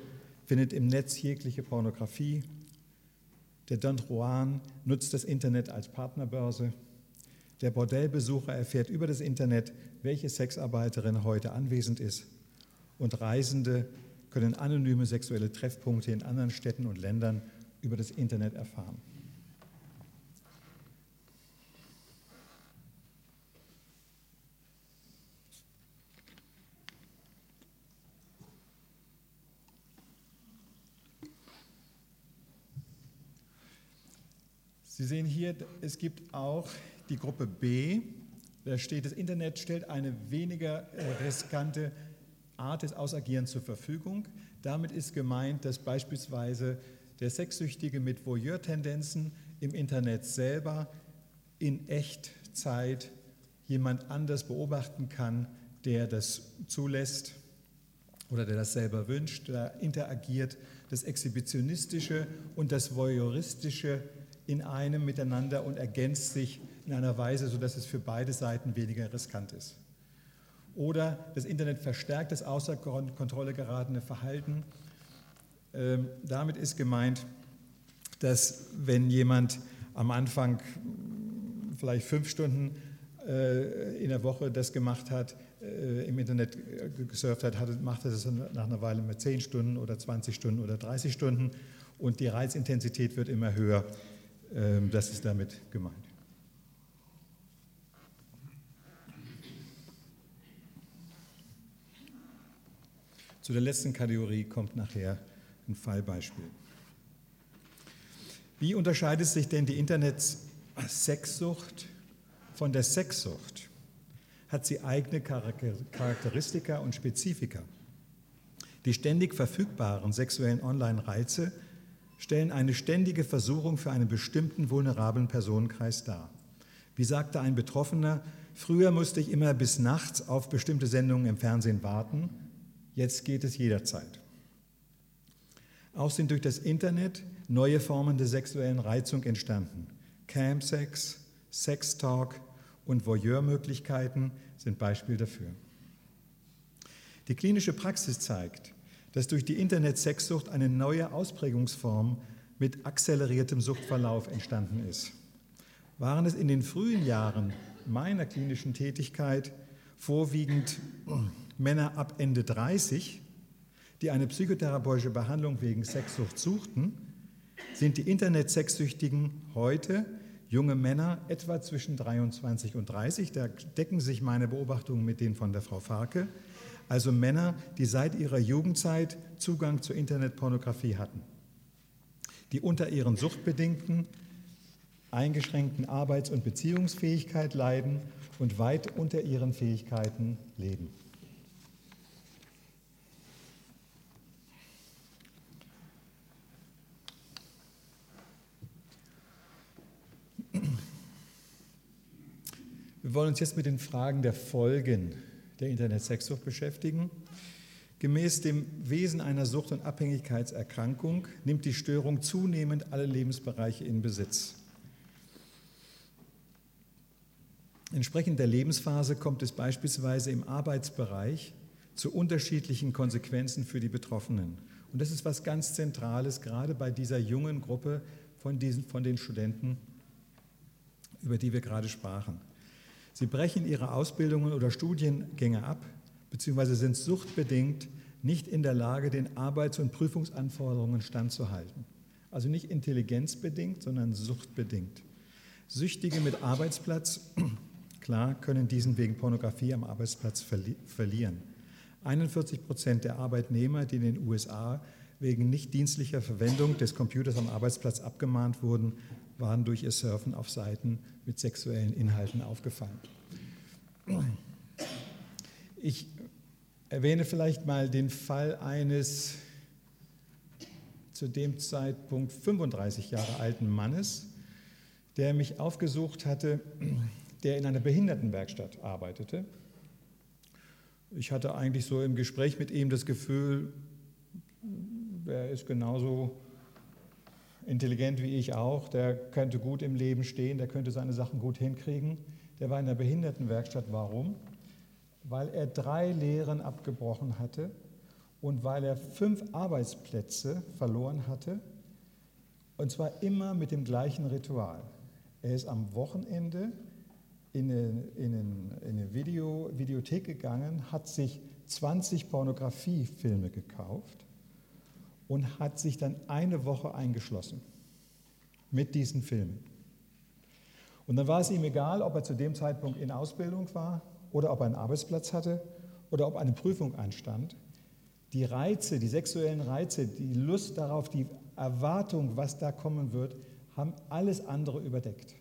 findet im Netz jegliche Pornografie. Der Don Juan nutzt das Internet als Partnerbörse. Der Bordellbesucher erfährt über das Internet, welche Sexarbeiterin heute anwesend ist. Und Reisende können anonyme sexuelle Treffpunkte in anderen Städten und Ländern über das Internet erfahren. Sie sehen hier, es gibt auch die Gruppe B. Da steht, das Internet stellt eine weniger riskante Art des Ausagierens zur Verfügung. Damit ist gemeint, dass beispielsweise der Sexsüchtige mit Voyeur-Tendenzen im Internet selber in Echtzeit jemand anders beobachten kann, der das zulässt oder der das selber wünscht, da interagiert das Exhibitionistische und das Voyeuristische in einem miteinander und ergänzt sich in einer Weise, sodass es für beide Seiten weniger riskant ist. Oder das Internet verstärkt das außer Kontrolle geratene Verhalten. Ähm, damit ist gemeint, dass wenn jemand am Anfang vielleicht fünf Stunden äh, in der Woche das gemacht hat, äh, im Internet gesurft hat, hat macht er das nach einer Weile mit zehn Stunden oder 20 Stunden oder 30 Stunden und die Reizintensität wird immer höher. Ähm, das ist damit gemeint. Zu der letzten Kategorie kommt nachher ein Fallbeispiel. Wie unterscheidet sich denn die Internet-Sexsucht von der Sexsucht? Hat sie eigene Charakteristika und Spezifika? Die ständig verfügbaren sexuellen Online-Reize stellen eine ständige Versuchung für einen bestimmten vulnerablen Personenkreis dar. Wie sagte ein Betroffener, früher musste ich immer bis nachts auf bestimmte Sendungen im Fernsehen warten, jetzt geht es jederzeit. Auch sind durch das Internet neue Formen der sexuellen Reizung entstanden. Camsex, Sextalk und Voyeurmöglichkeiten sind Beispiel dafür. Die klinische Praxis zeigt, dass durch die Internet-Sexsucht eine neue Ausprägungsform mit akzeleriertem Suchtverlauf entstanden ist. Waren es in den frühen Jahren meiner klinischen Tätigkeit vorwiegend Männer ab Ende 30, die eine psychotherapeutische Behandlung wegen Sexsucht suchten, sind die Internet-Sexsüchtigen heute junge Männer etwa zwischen 23 und 30. Da decken sich meine Beobachtungen mit denen von der Frau Farke also Männer, die seit ihrer Jugendzeit Zugang zur Internetpornografie hatten, die unter ihren suchtbedingten, eingeschränkten Arbeits- und Beziehungsfähigkeit leiden und weit unter ihren Fähigkeiten leben. Wir wollen uns jetzt mit den Fragen der Folgen der Internet-Sexsucht beschäftigen. Gemäß dem Wesen einer Sucht- und Abhängigkeitserkrankung nimmt die Störung zunehmend alle Lebensbereiche in Besitz. Entsprechend der Lebensphase kommt es beispielsweise im Arbeitsbereich zu unterschiedlichen Konsequenzen für die Betroffenen. Und das ist was ganz Zentrales, gerade bei dieser jungen Gruppe von, diesen, von den Studenten, über die wir gerade sprachen. Sie brechen ihre Ausbildungen oder Studiengänge ab, beziehungsweise sind suchtbedingt nicht in der Lage, den Arbeits- und Prüfungsanforderungen standzuhalten. Also nicht intelligenzbedingt, sondern suchtbedingt. Süchtige mit Arbeitsplatz, klar, können diesen wegen Pornografie am Arbeitsplatz verli verlieren. 41 Prozent der Arbeitnehmer, die in den USA wegen nicht dienstlicher Verwendung des Computers am Arbeitsplatz abgemahnt wurden, waren durch ihr Surfen auf Seiten mit sexuellen Inhalten aufgefallen. Ich erwähne vielleicht mal den Fall eines zu dem Zeitpunkt 35 Jahre alten Mannes, der mich aufgesucht hatte, der in einer Behindertenwerkstatt arbeitete. Ich hatte eigentlich so im Gespräch mit ihm das Gefühl, er ist genauso intelligent wie ich auch, der könnte gut im Leben stehen, der könnte seine Sachen gut hinkriegen. Der war in der Behindertenwerkstatt. Warum? Weil er drei Lehren abgebrochen hatte und weil er fünf Arbeitsplätze verloren hatte. Und zwar immer mit dem gleichen Ritual. Er ist am Wochenende in eine, in eine, in eine Video, Videothek gegangen, hat sich 20 Pornografiefilme gekauft und hat sich dann eine Woche eingeschlossen mit diesen Filmen. Und dann war es ihm egal, ob er zu dem Zeitpunkt in Ausbildung war oder ob er einen Arbeitsplatz hatte oder ob eine Prüfung anstand. Die Reize, die sexuellen Reize, die Lust darauf, die Erwartung, was da kommen wird, haben alles andere überdeckt.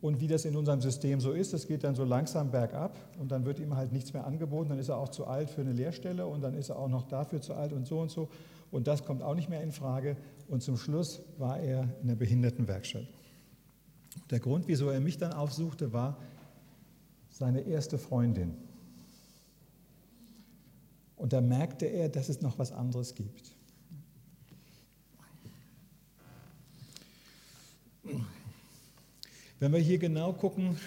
Und wie das in unserem System so ist, es geht dann so langsam bergab und dann wird ihm halt nichts mehr angeboten, dann ist er auch zu alt für eine Lehrstelle und dann ist er auch noch dafür zu alt und so und so. Und das kommt auch nicht mehr in Frage. Und zum Schluss war er in der Behindertenwerkstatt. Der Grund, wieso er mich dann aufsuchte, war seine erste Freundin. Und da merkte er, dass es noch was anderes gibt. Wenn wir hier genau gucken,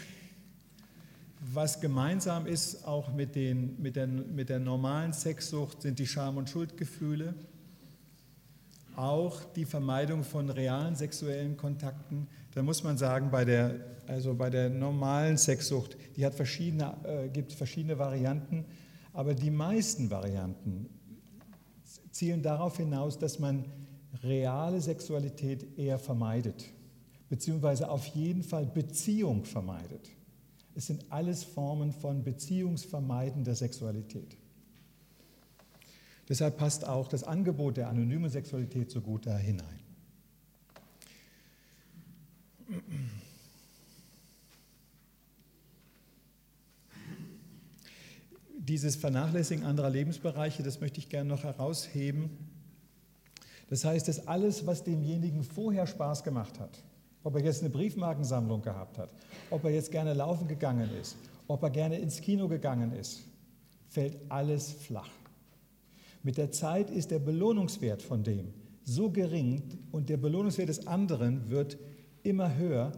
was gemeinsam ist, auch mit, den, mit, der, mit der normalen Sexsucht, sind die Scham- und Schuldgefühle, auch die Vermeidung von realen sexuellen Kontakten. Da muss man sagen, bei der, also bei der normalen Sexsucht, die hat verschiedene, äh, gibt verschiedene Varianten, aber die meisten Varianten zielen darauf hinaus, dass man reale Sexualität eher vermeidet beziehungsweise auf jeden Fall Beziehung vermeidet. Es sind alles Formen von beziehungsvermeidender Sexualität. Deshalb passt auch das Angebot der anonymen Sexualität so gut da hinein. Dieses Vernachlässigen anderer Lebensbereiche, das möchte ich gerne noch herausheben. Das heißt, dass alles, was demjenigen vorher Spaß gemacht hat, ob er jetzt eine Briefmarkensammlung gehabt hat, ob er jetzt gerne laufen gegangen ist, ob er gerne ins Kino gegangen ist, fällt alles flach. Mit der Zeit ist der Belohnungswert von dem so gering und der Belohnungswert des anderen wird immer höher,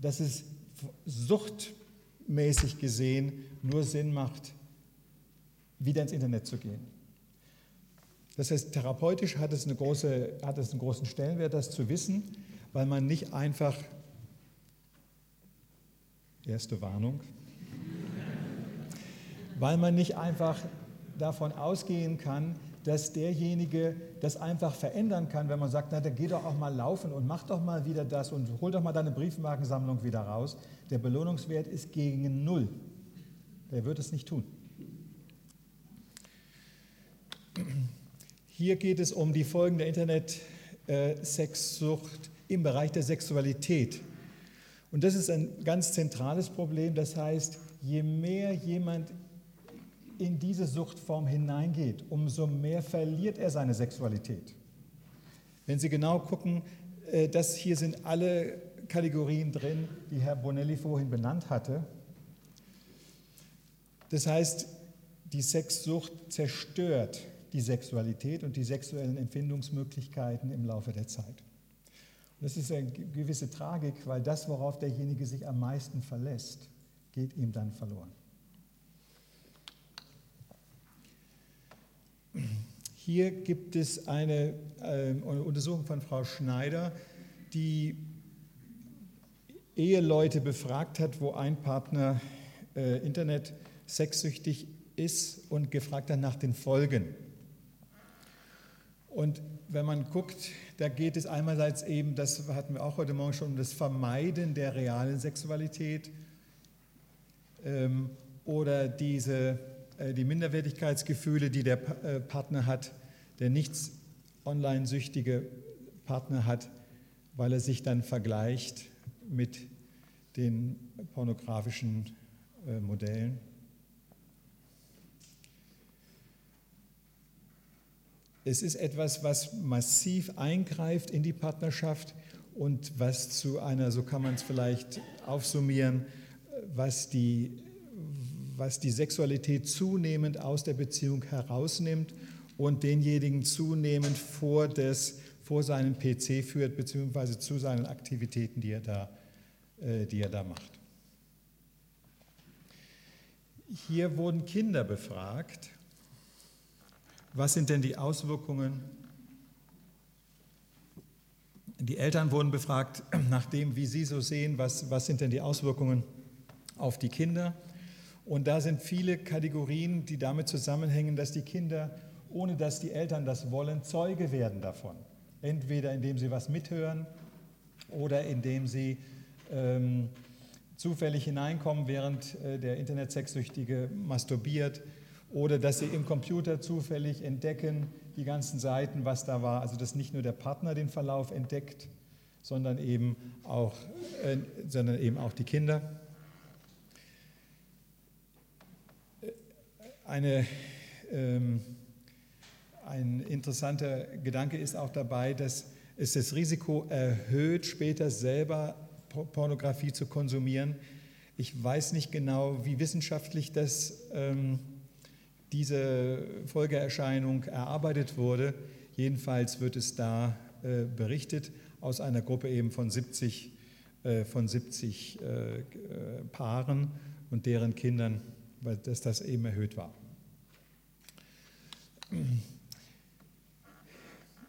dass es suchtmäßig gesehen nur Sinn macht, wieder ins Internet zu gehen. Das heißt, therapeutisch hat es, eine große, hat es einen großen Stellenwert, das zu wissen weil man nicht einfach, erste Warnung, weil man nicht einfach davon ausgehen kann, dass derjenige das einfach verändern kann, wenn man sagt, na, dann geh doch auch mal laufen und mach doch mal wieder das und hol doch mal deine Briefmarkensammlung wieder raus. Der Belohnungswert ist gegen Null. Der wird es nicht tun. Hier geht es um die Folgen der Internet-Sexsucht im Bereich der Sexualität. Und das ist ein ganz zentrales Problem. Das heißt, je mehr jemand in diese Suchtform hineingeht, umso mehr verliert er seine Sexualität. Wenn Sie genau gucken, äh, das hier sind alle Kategorien drin, die Herr Bonelli vorhin benannt hatte. Das heißt, die Sexsucht zerstört die Sexualität und die sexuellen Empfindungsmöglichkeiten im Laufe der Zeit. Das ist eine gewisse Tragik, weil das, worauf derjenige sich am meisten verlässt, geht ihm dann verloren. Hier gibt es eine, äh, Untersuchung von Frau Schneider, die Eheleute befragt hat, wo ein Partner äh, Internet sexsüchtig ist und gefragt hat nach den Folgen. Und wenn man guckt, da geht es einerseits eben, das hatten wir auch heute Morgen schon, um das Vermeiden der realen Sexualität ähm, oder diese, die Minderwertigkeitsgefühle, die der äh, Partner hat, der nichts online-süchtige Partner hat, weil er sich dann vergleicht mit den pornografischen äh, Modellen. Es ist etwas, was massiv eingreift in die Partnerschaft und was zu einer, so kann man es vielleicht aufsummieren, was die, was die Sexualität zunehmend aus der Beziehung herausnimmt und denjenigen zunehmend vor das vor seinen PC führt, beziehungsweise zu seinen Aktivitäten, die er da, äh, die er da macht. Hier wurden Kinder befragt. Was sind denn die Auswirkungen? Die Eltern wurden befragt nach dem, wie sie so sehen, was, was sind denn die Auswirkungen auf die Kinder. Und da sind viele Kategorien, die damit zusammenhängen, dass die Kinder, ohne dass die Eltern das wollen, Zeuge werden davon. Entweder indem sie was mithören oder indem sie ähm, zufällig hineinkommen, während äh, der Internetsexsüchtige masturbiert oder dass sie im Computer zufällig entdecken, die ganzen Seiten, was da war. Also dass nicht nur der Partner den Verlauf entdeckt, sondern eben auch, äh, sondern eben auch die Kinder. Eine, ähm, ein interessanter Gedanke ist auch dabei, dass es das Risiko erhöht, später selber Pornografie zu konsumieren. Ich weiß nicht genau, wie wissenschaftlich das, ähm, diese Folgeerscheinung erarbeitet wurde. Jedenfalls wird es da äh, berichtet aus einer Gruppe eben von 70, äh, von 70 äh, Paaren und deren Kindern, dass das eben erhöht war.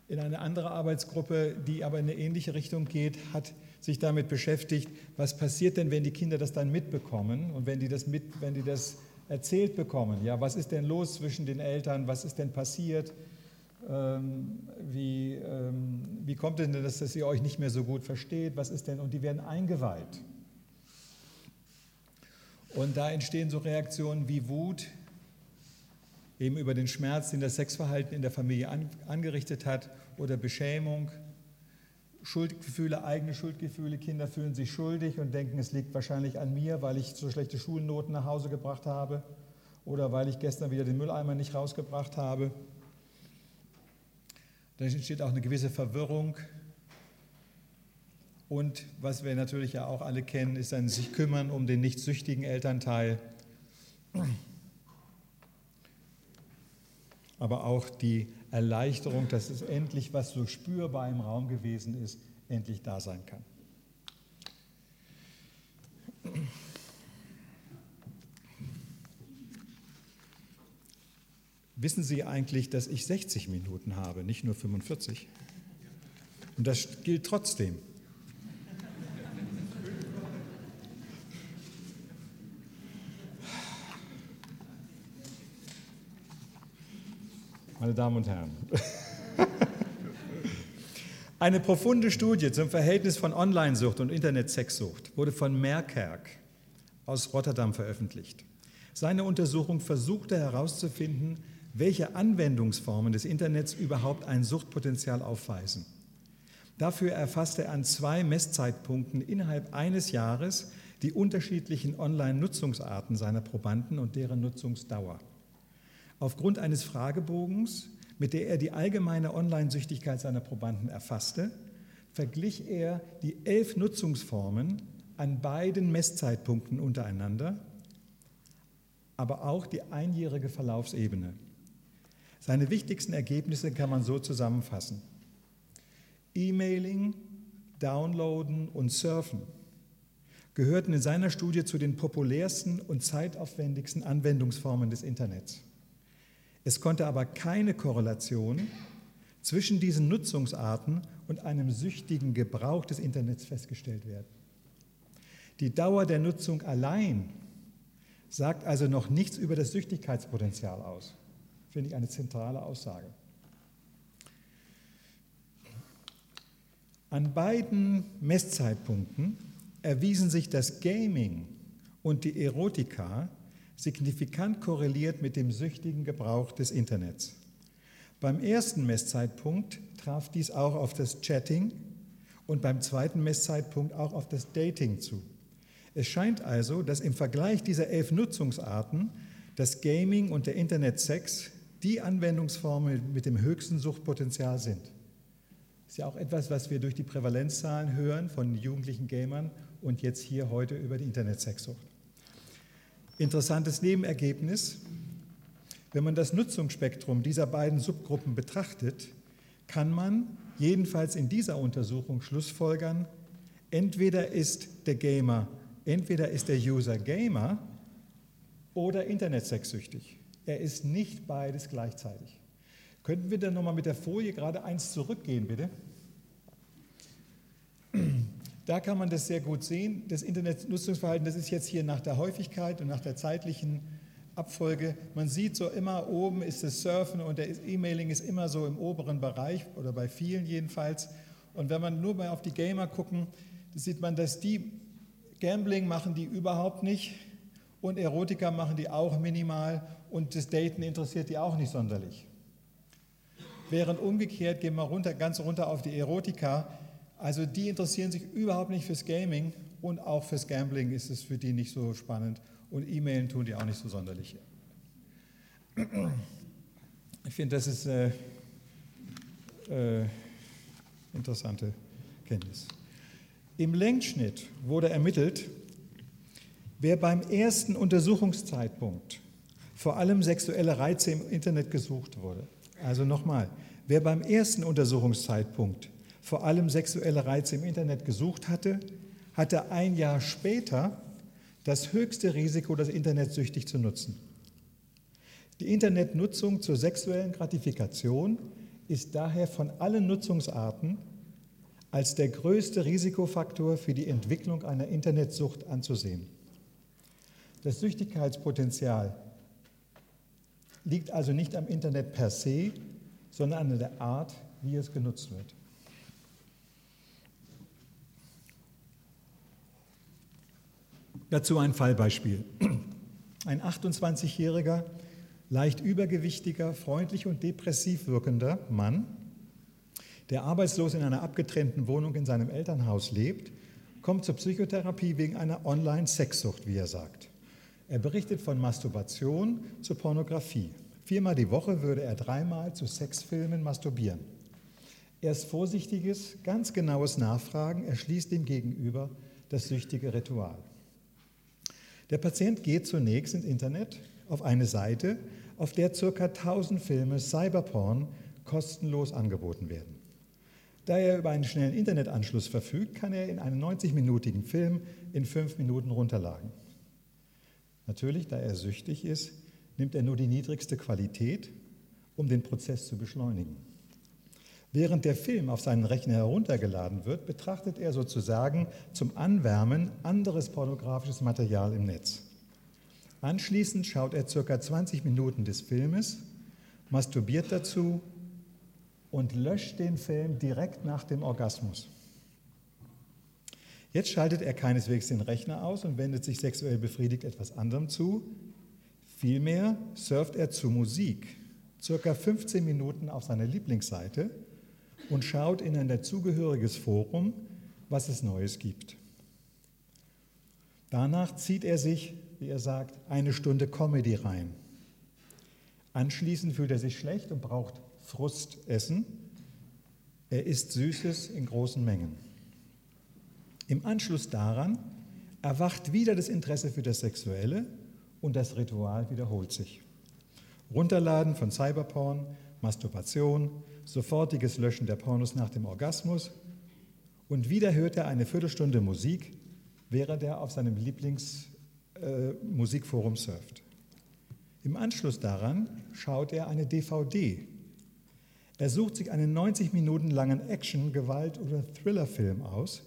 In eine andere Arbeitsgruppe, die aber in eine ähnliche Richtung geht, hat sich damit beschäftigt, was passiert denn, wenn die Kinder das dann mitbekommen und wenn die das, mit, wenn die das erzählt bekommen. Ja, was ist denn los zwischen den Eltern? Was ist denn passiert? Ähm, wie, ähm, wie kommt denn das, dass ihr euch nicht mehr so gut versteht? Was ist denn? Und die werden eingeweiht. Und da entstehen so Reaktionen wie Wut, eben über den Schmerz, den das Sexverhalten in der Familie an, angerichtet hat, oder Beschämung Schuldgefühle, eigene Schuldgefühle. Kinder fühlen sich schuldig und denken, es liegt wahrscheinlich an mir, weil ich so schlechte Schulnoten nach Hause gebracht habe oder weil ich gestern wieder den Mülleimer nicht rausgebracht habe. Da entsteht auch eine gewisse Verwirrung. Und was wir natürlich ja auch alle kennen, ist ein sich kümmern um den nicht süchtigen Elternteil. Aber auch die Erleichterung, dass es endlich, was so spürbar im Raum gewesen ist, endlich da sein kann. Wissen Sie eigentlich, dass ich 60 Minuten habe, nicht nur 45? Und das gilt trotzdem. Meine Damen und Herren. Eine profunde Studie zum Verhältnis von Onlinesucht und Internetsexsucht wurde von Merkerk aus Rotterdam veröffentlicht. Seine Untersuchung versuchte herauszufinden, welche Anwendungsformen des Internets überhaupt ein Suchtpotenzial aufweisen. Dafür erfasste er an zwei Messzeitpunkten innerhalb eines Jahres die unterschiedlichen Online-Nutzungsarten seiner Probanden und deren Nutzungsdauer. Aufgrund eines Fragebogens, mit der er die allgemeine Online-Süchtigkeit seiner Probanden erfasste, verglich er die elf Nutzungsformen an beiden Messzeitpunkten untereinander, aber auch die einjährige Verlaufsebene. Seine wichtigsten Ergebnisse kann man so zusammenfassen. E-Mailing, Downloaden und Surfen gehörten in seiner Studie zu den populärsten und zeitaufwendigsten Anwendungsformen des Internets. Es konnte aber keine Korrelation zwischen diesen Nutzungsarten und einem süchtigen Gebrauch des Internets festgestellt werden. Die Dauer der Nutzung allein sagt also noch nichts über das Süchtigkeitspotenzial aus. Finde ich eine zentrale Aussage. An beiden Messzeitpunkten erwiesen sich das Gaming und die Erotika signifikant korreliert mit dem süchtigen Gebrauch des Internets. Beim ersten Messzeitpunkt traf dies auch auf das Chatting und beim zweiten Messzeitpunkt auch auf das Dating zu. Es scheint also, dass im Vergleich dieser elf Nutzungsarten das Gaming und der Internetsex die Anwendungsformen mit dem höchsten Suchtpotenzial sind. Ist ja auch etwas, was wir durch die Prävalenzzahlen hören von jugendlichen Gamern und jetzt hier heute über die Internetsexsucht. Interessantes Nebenergebnis, wenn man das Nutzungsspektrum dieser beiden Subgruppen betrachtet, kann man jedenfalls in dieser Untersuchung schlussfolgern, entweder ist der Gamer, entweder ist der User Gamer oder Internetsexsüchtig. Er ist nicht beides gleichzeitig. Könnten wir dann nochmal mit der Folie gerade eins zurückgehen, bitte? Da kann man das sehr gut sehen. Das Internetnutzungsverhalten, das ist jetzt hier nach der Häufigkeit und nach der zeitlichen Abfolge. Man sieht so immer oben ist das Surfen und der E-Mailing ist immer so im oberen Bereich oder bei vielen jedenfalls. Und wenn man nur mal auf die Gamer gucken, sieht man, dass die Gambling machen die überhaupt nicht und Erotika machen die auch minimal und das Daten interessiert die auch nicht sonderlich. Während umgekehrt gehen wir runter, ganz runter auf die Erotika, also die interessieren sich überhaupt nicht fürs Gaming und auch fürs Gambling ist es für die nicht so spannend und E-Mailen tun die auch nicht so sonderlich. Ich finde, das ist eine äh, äh, interessante Kenntnis. Im Längsschnitt wurde ermittelt, wer beim ersten Untersuchungszeitpunkt vor allem sexuelle Reize im Internet gesucht wurde. Also nochmal, wer beim ersten Untersuchungszeitpunkt vor allem sexuelle Reize im Internet gesucht hatte, hatte ein Jahr später das höchste Risiko, das Internet süchtig zu nutzen. Die Internetnutzung zur sexuellen Gratifikation ist daher von allen Nutzungsarten als der größte Risikofaktor für die Entwicklung einer Internetsucht anzusehen. Das Süchtigkeitspotenzial liegt also nicht am Internet per se, sondern an der Art, wie es genutzt wird. Dazu ein Fallbeispiel. Ein 28-jähriger, leicht übergewichtiger, freundlich und depressiv wirkender Mann, der arbeitslos in einer abgetrennten Wohnung in seinem Elternhaus lebt, kommt zur Psychotherapie wegen einer Online-Sexsucht, wie er sagt. Er berichtet von Masturbation zu Pornografie. Viermal die Woche würde er dreimal zu Sexfilmen masturbieren. Erst vorsichtiges, ganz genaues Nachfragen erschließt dem Gegenüber das süchtige Ritual. Der Patient geht zunächst ins Internet auf eine Seite, auf der ca. 1000 Filme Cyberporn kostenlos angeboten werden. Da er über einen schnellen Internetanschluss verfügt, kann er in einen 90-minütigen Film in fünf Minuten runterladen. Natürlich, da er süchtig ist, nimmt er nur die niedrigste Qualität, um den Prozess zu beschleunigen. Während der Film auf seinen Rechner heruntergeladen wird, betrachtet er sozusagen zum Anwärmen anderes pornografisches Material im Netz. Anschließend schaut er ca. 20 Minuten des Filmes, masturbiert dazu und löscht den Film direkt nach dem Orgasmus. Jetzt schaltet er keineswegs den Rechner aus und wendet sich sexuell befriedigt etwas anderem zu. Vielmehr surft er zu Musik, circa 15 Minuten auf seiner Lieblingsseite und schaut in ein dazugehöriges Forum, was es Neues gibt. Danach zieht er sich, wie er sagt, eine Stunde Comedy rein. Anschließend fühlt er sich schlecht und braucht Frustessen. Er isst Süßes in großen Mengen. Im Anschluss daran erwacht wieder das Interesse für das Sexuelle und das Ritual wiederholt sich. Runterladen von Cyberporn, Masturbation, sofortiges Löschen der Pornos nach dem Orgasmus und wieder hört er eine Viertelstunde Musik, während er auf seinem Lieblingsmusikforum äh, surft. Im Anschluss daran schaut er eine DVD. Er sucht sich einen 90 Minuten langen Action-, Gewalt- oder Thriller-Film aus.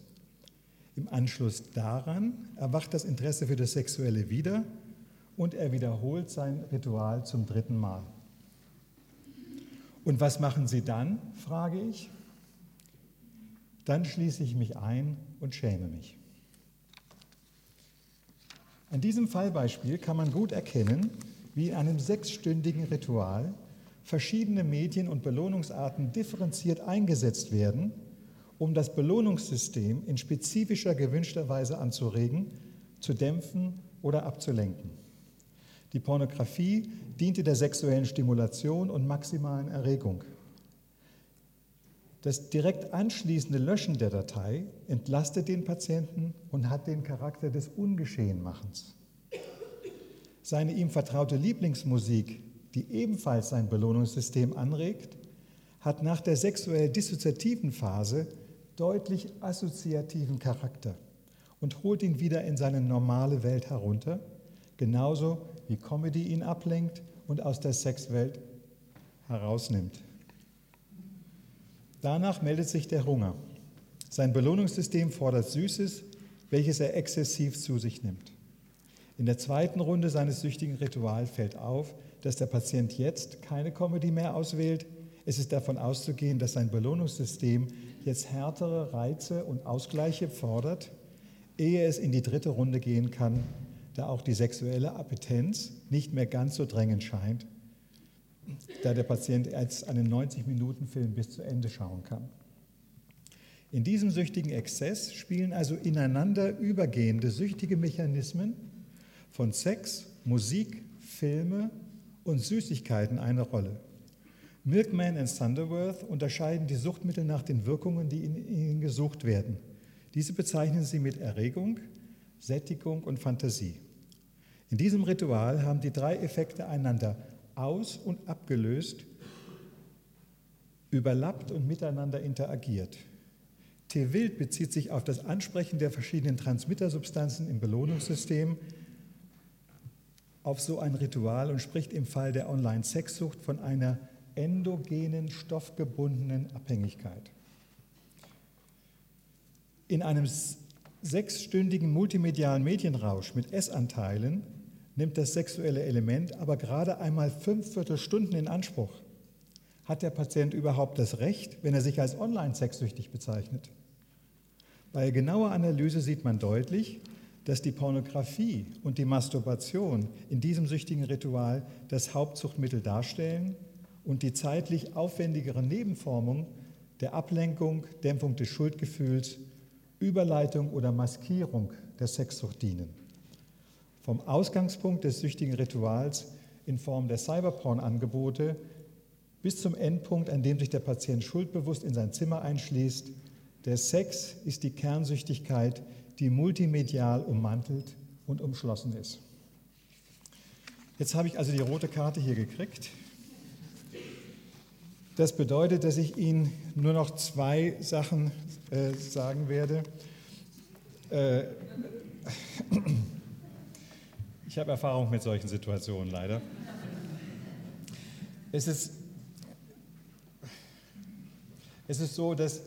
Im Anschluss daran erwacht das Interesse für das Sexuelle wieder und er wiederholt sein Ritual zum dritten Mal. Und was machen Sie dann, frage ich. Dann schließe ich mich ein und schäme mich. An diesem Fallbeispiel kann man gut erkennen, wie in einem sechsstündigen Ritual verschiedene Medien und Belohnungsarten differenziert eingesetzt werden, um das Belohnungssystem in spezifischer gewünschter Weise anzuregen, zu dämpfen oder abzulenken. Die Pornografie diente der sexuellen Stimulation und maximalen Erregung. Das direkt anschließende Löschen der Datei entlastet den Patienten und hat den Charakter des Ungeschehenmachens. Seine ihm vertraute Lieblingsmusik, die ebenfalls sein Belohnungssystem anregt, hat nach der sexuell dissoziativen Phase deutlich assoziativen Charakter und holt ihn wieder in seine normale Welt herunter, genauso wie Comedy ihn ablenkt und aus der Sexwelt herausnimmt. Danach meldet sich der Hunger. Sein Belohnungssystem fordert Süßes, welches er exzessiv zu sich nimmt. In der zweiten Runde seines süchtigen Rituals fällt auf, dass der Patient jetzt keine Comedy mehr auswählt. Es ist davon auszugehen, dass sein Belohnungssystem jetzt härtere Reize und Ausgleiche fordert, ehe es in die dritte Runde gehen kann, da auch die sexuelle Appetenz nicht mehr ganz so drängend scheint, da der Patient jetzt einen 90-Minuten-Film bis zu Ende schauen kann. In diesem süchtigen Exzess spielen also ineinander übergehende süchtige Mechanismen von Sex, Musik, Filme und Süßigkeiten eine Rolle. Milkman und Thunderworth unterscheiden die Suchtmittel nach den Wirkungen, die in ihnen gesucht werden. Diese bezeichnen sie mit Erregung, Sättigung und Fantasie. In diesem Ritual haben die drei Effekte einander aus- und abgelöst, überlappt und miteinander interagiert. T. Wild bezieht sich auf das Ansprechen der verschiedenen Transmittersubstanzen im Belohnungssystem auf so ein Ritual und spricht im Fall der Online-Sexsucht von einer endogenen, stoffgebundenen Abhängigkeit. In einem sechsstündigen multimedialen Medienrausch mit Essanteilen nimmt das sexuelle Element aber gerade einmal fünf Viertelstunden in Anspruch. Hat der Patient überhaupt das Recht, wenn er sich als online-sexsüchtig bezeichnet? Bei genauer Analyse sieht man deutlich, dass die Pornografie und die Masturbation in diesem süchtigen Ritual das Hauptzuchtmittel darstellen und die zeitlich aufwendigere Nebenformung der Ablenkung, Dämpfung des Schuldgefühls, Überleitung oder Maskierung der Sexsucht dienen. Vom Ausgangspunkt des süchtigen Rituals in Form der Cyberporn-Angebote bis zum Endpunkt, an dem sich der Patient schuldbewusst in sein Zimmer einschließt. Der Sex ist die Kernsüchtigkeit, die multimedial ummantelt und umschlossen ist. Jetzt habe ich also die rote Karte hier gekriegt. Das bedeutet, dass ich Ihnen nur noch zwei Sachen äh, sagen werde. Äh, ich habe Erfahrung mit solchen Situationen leider. Es ist es ist so, dass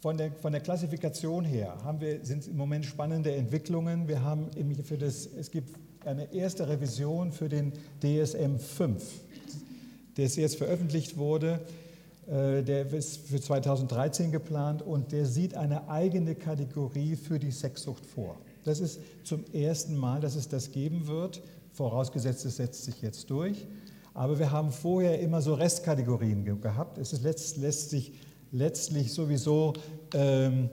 von der, von der Klassifikation her haben wir, sind im Moment spannende Entwicklungen. Wir haben für das, es gibt eine erste Revision für den DSM 5, der jetzt veröffentlicht wurde. Äh, der ist für 2013 geplant und der sieht eine eigene Kategorie für die Sexsucht vor. Das ist zum ersten Mal, dass es das geben wird, vorausgesetzt es setzt sich jetzt durch. Aber wir haben vorher immer so Restkategorien gehabt. Es lässt, lässt sich letztlich sowieso ähm,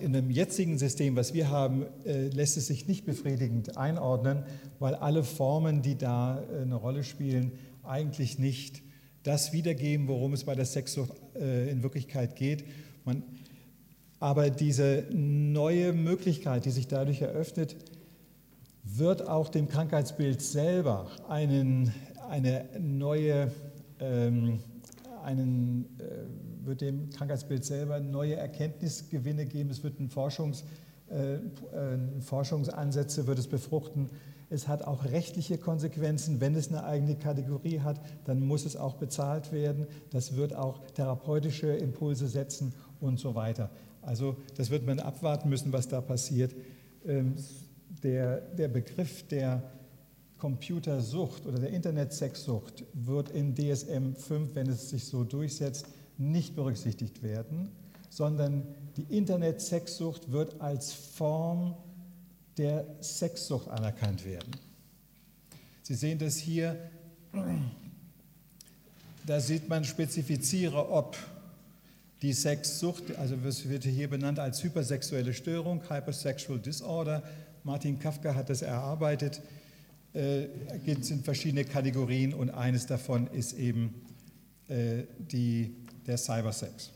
in dem jetzigen System, was wir haben, äh, lässt es sich nicht befriedigend einordnen, weil alle Formen, die da äh, eine Rolle spielen, eigentlich nicht das wiedergeben, worum es bei der Sexsucht äh, in Wirklichkeit geht. Man, aber diese neue Möglichkeit, die sich dadurch eröffnet, wird auch dem Krankheitsbild selber einen, eine neue ähm, einen, äh, wird dem Krankheitsbild selber neue Erkenntnisgewinne geben. Es wird ein Forschungs, äh, äh, Forschungsansätze wird es befruchten. Es hat auch rechtliche Konsequenzen. Wenn es eine eigene Kategorie hat, dann muss es auch bezahlt werden. Das wird auch therapeutische Impulse setzen und so weiter. Also das wird man abwarten müssen, was da passiert. Ähm, der, der Begriff der Computersucht oder der Internetsexsucht wird in DSM 5, wenn es sich so durchsetzt, nicht berücksichtigt werden, sondern die Internetsexsucht wird als Form der Sexsucht anerkannt werden. Sie sehen das hier, da sieht man, spezifiziere, ob die Sexsucht, also es wird hier benannt als hypersexuelle Störung, Hypersexual Disorder. Martin Kafka hat das erarbeitet äh, sind verschiedene Kategorien und eines davon ist eben äh, die, der Cybersex.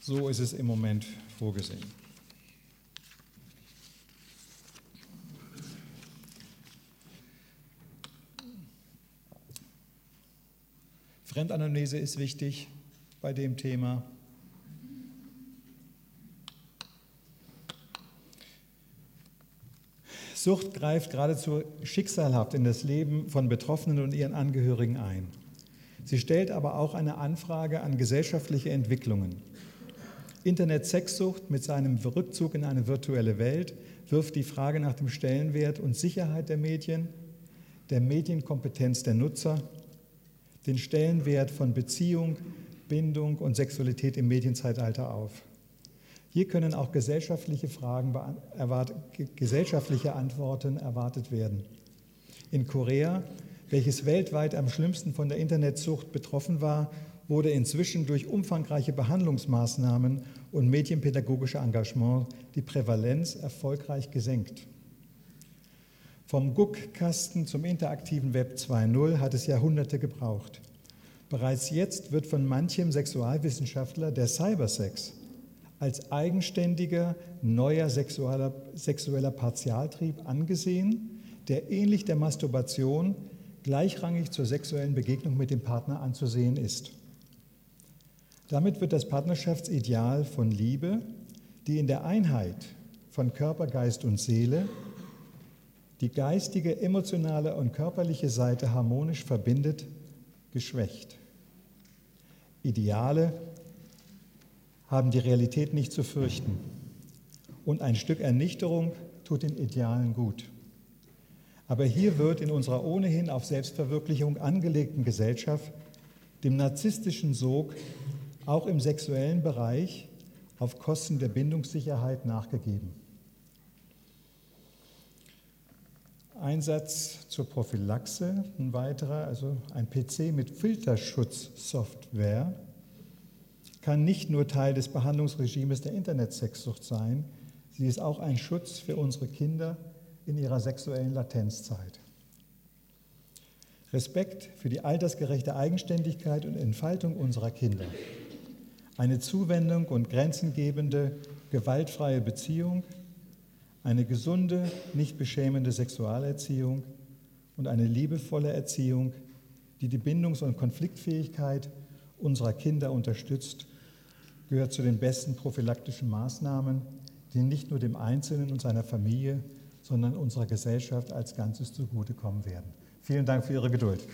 So ist es im Moment vorgesehen. Fremdanamnese ist wichtig bei dem Thema. Sucht greift geradezu schicksalhaft in das Leben von Betroffenen und ihren Angehörigen ein. Sie stellt aber auch eine Anfrage an gesellschaftliche Entwicklungen. Internet-Sexsucht mit seinem Rückzug in eine virtuelle Welt wirft die Frage nach dem Stellenwert und Sicherheit der Medien, der Medienkompetenz der Nutzer, den Stellenwert von Beziehung, Bindung und Sexualität im Medienzeitalter auf. Hier können auch gesellschaftliche Fragen, gesellschaftliche Antworten erwartet werden. In Korea, welches weltweit am schlimmsten von der Internetsucht betroffen war, wurde inzwischen durch umfangreiche Behandlungsmaßnahmen und medienpädagogische Engagement die Prävalenz erfolgreich gesenkt. Vom Guckkasten zum interaktiven Web 2.0 hat es Jahrhunderte gebraucht. Bereits jetzt wird von manchem Sexualwissenschaftler der Cybersex als eigenständiger, neuer sexueller, sexueller Partialtrieb angesehen, der ähnlich der Masturbation gleichrangig zur sexuellen Begegnung mit dem Partner anzusehen ist. Damit wird das Partnerschaftsideal von Liebe, die in der Einheit von Körper, Geist und Seele die geistige, emotionale und körperliche Seite harmonisch verbindet, geschwächt. Ideale haben die Realität nicht zu fürchten. Und ein Stück Ernüchterung tut den Idealen gut. Aber hier wird in unserer ohnehin auf Selbstverwirklichung angelegten Gesellschaft dem narzisstischen Sog auch im sexuellen Bereich auf Kosten der Bindungssicherheit nachgegeben. Einsatz zur Prophylaxe, ein weiterer, also ein PC mit Filterschutzsoftware, kann nicht nur Teil des Behandlungsregimes der Internetsexsucht sein, sie ist auch ein Schutz für unsere Kinder in ihrer sexuellen Latenzzeit. Respekt für die altersgerechte Eigenständigkeit und Entfaltung unserer Kinder. Eine Zuwendung und grenzengebende, gewaltfreie Beziehung eine gesunde, nicht beschämende Sexualerziehung und eine liebevolle Erziehung, die die Bindungs- und Konfliktfähigkeit unserer Kinder unterstützt, gehört zu den besten prophylaktischen Maßnahmen, die nicht nur dem Einzelnen und seiner Familie, sondern unserer Gesellschaft als Ganzes zugutekommen werden. Vielen Dank für Ihre Geduld.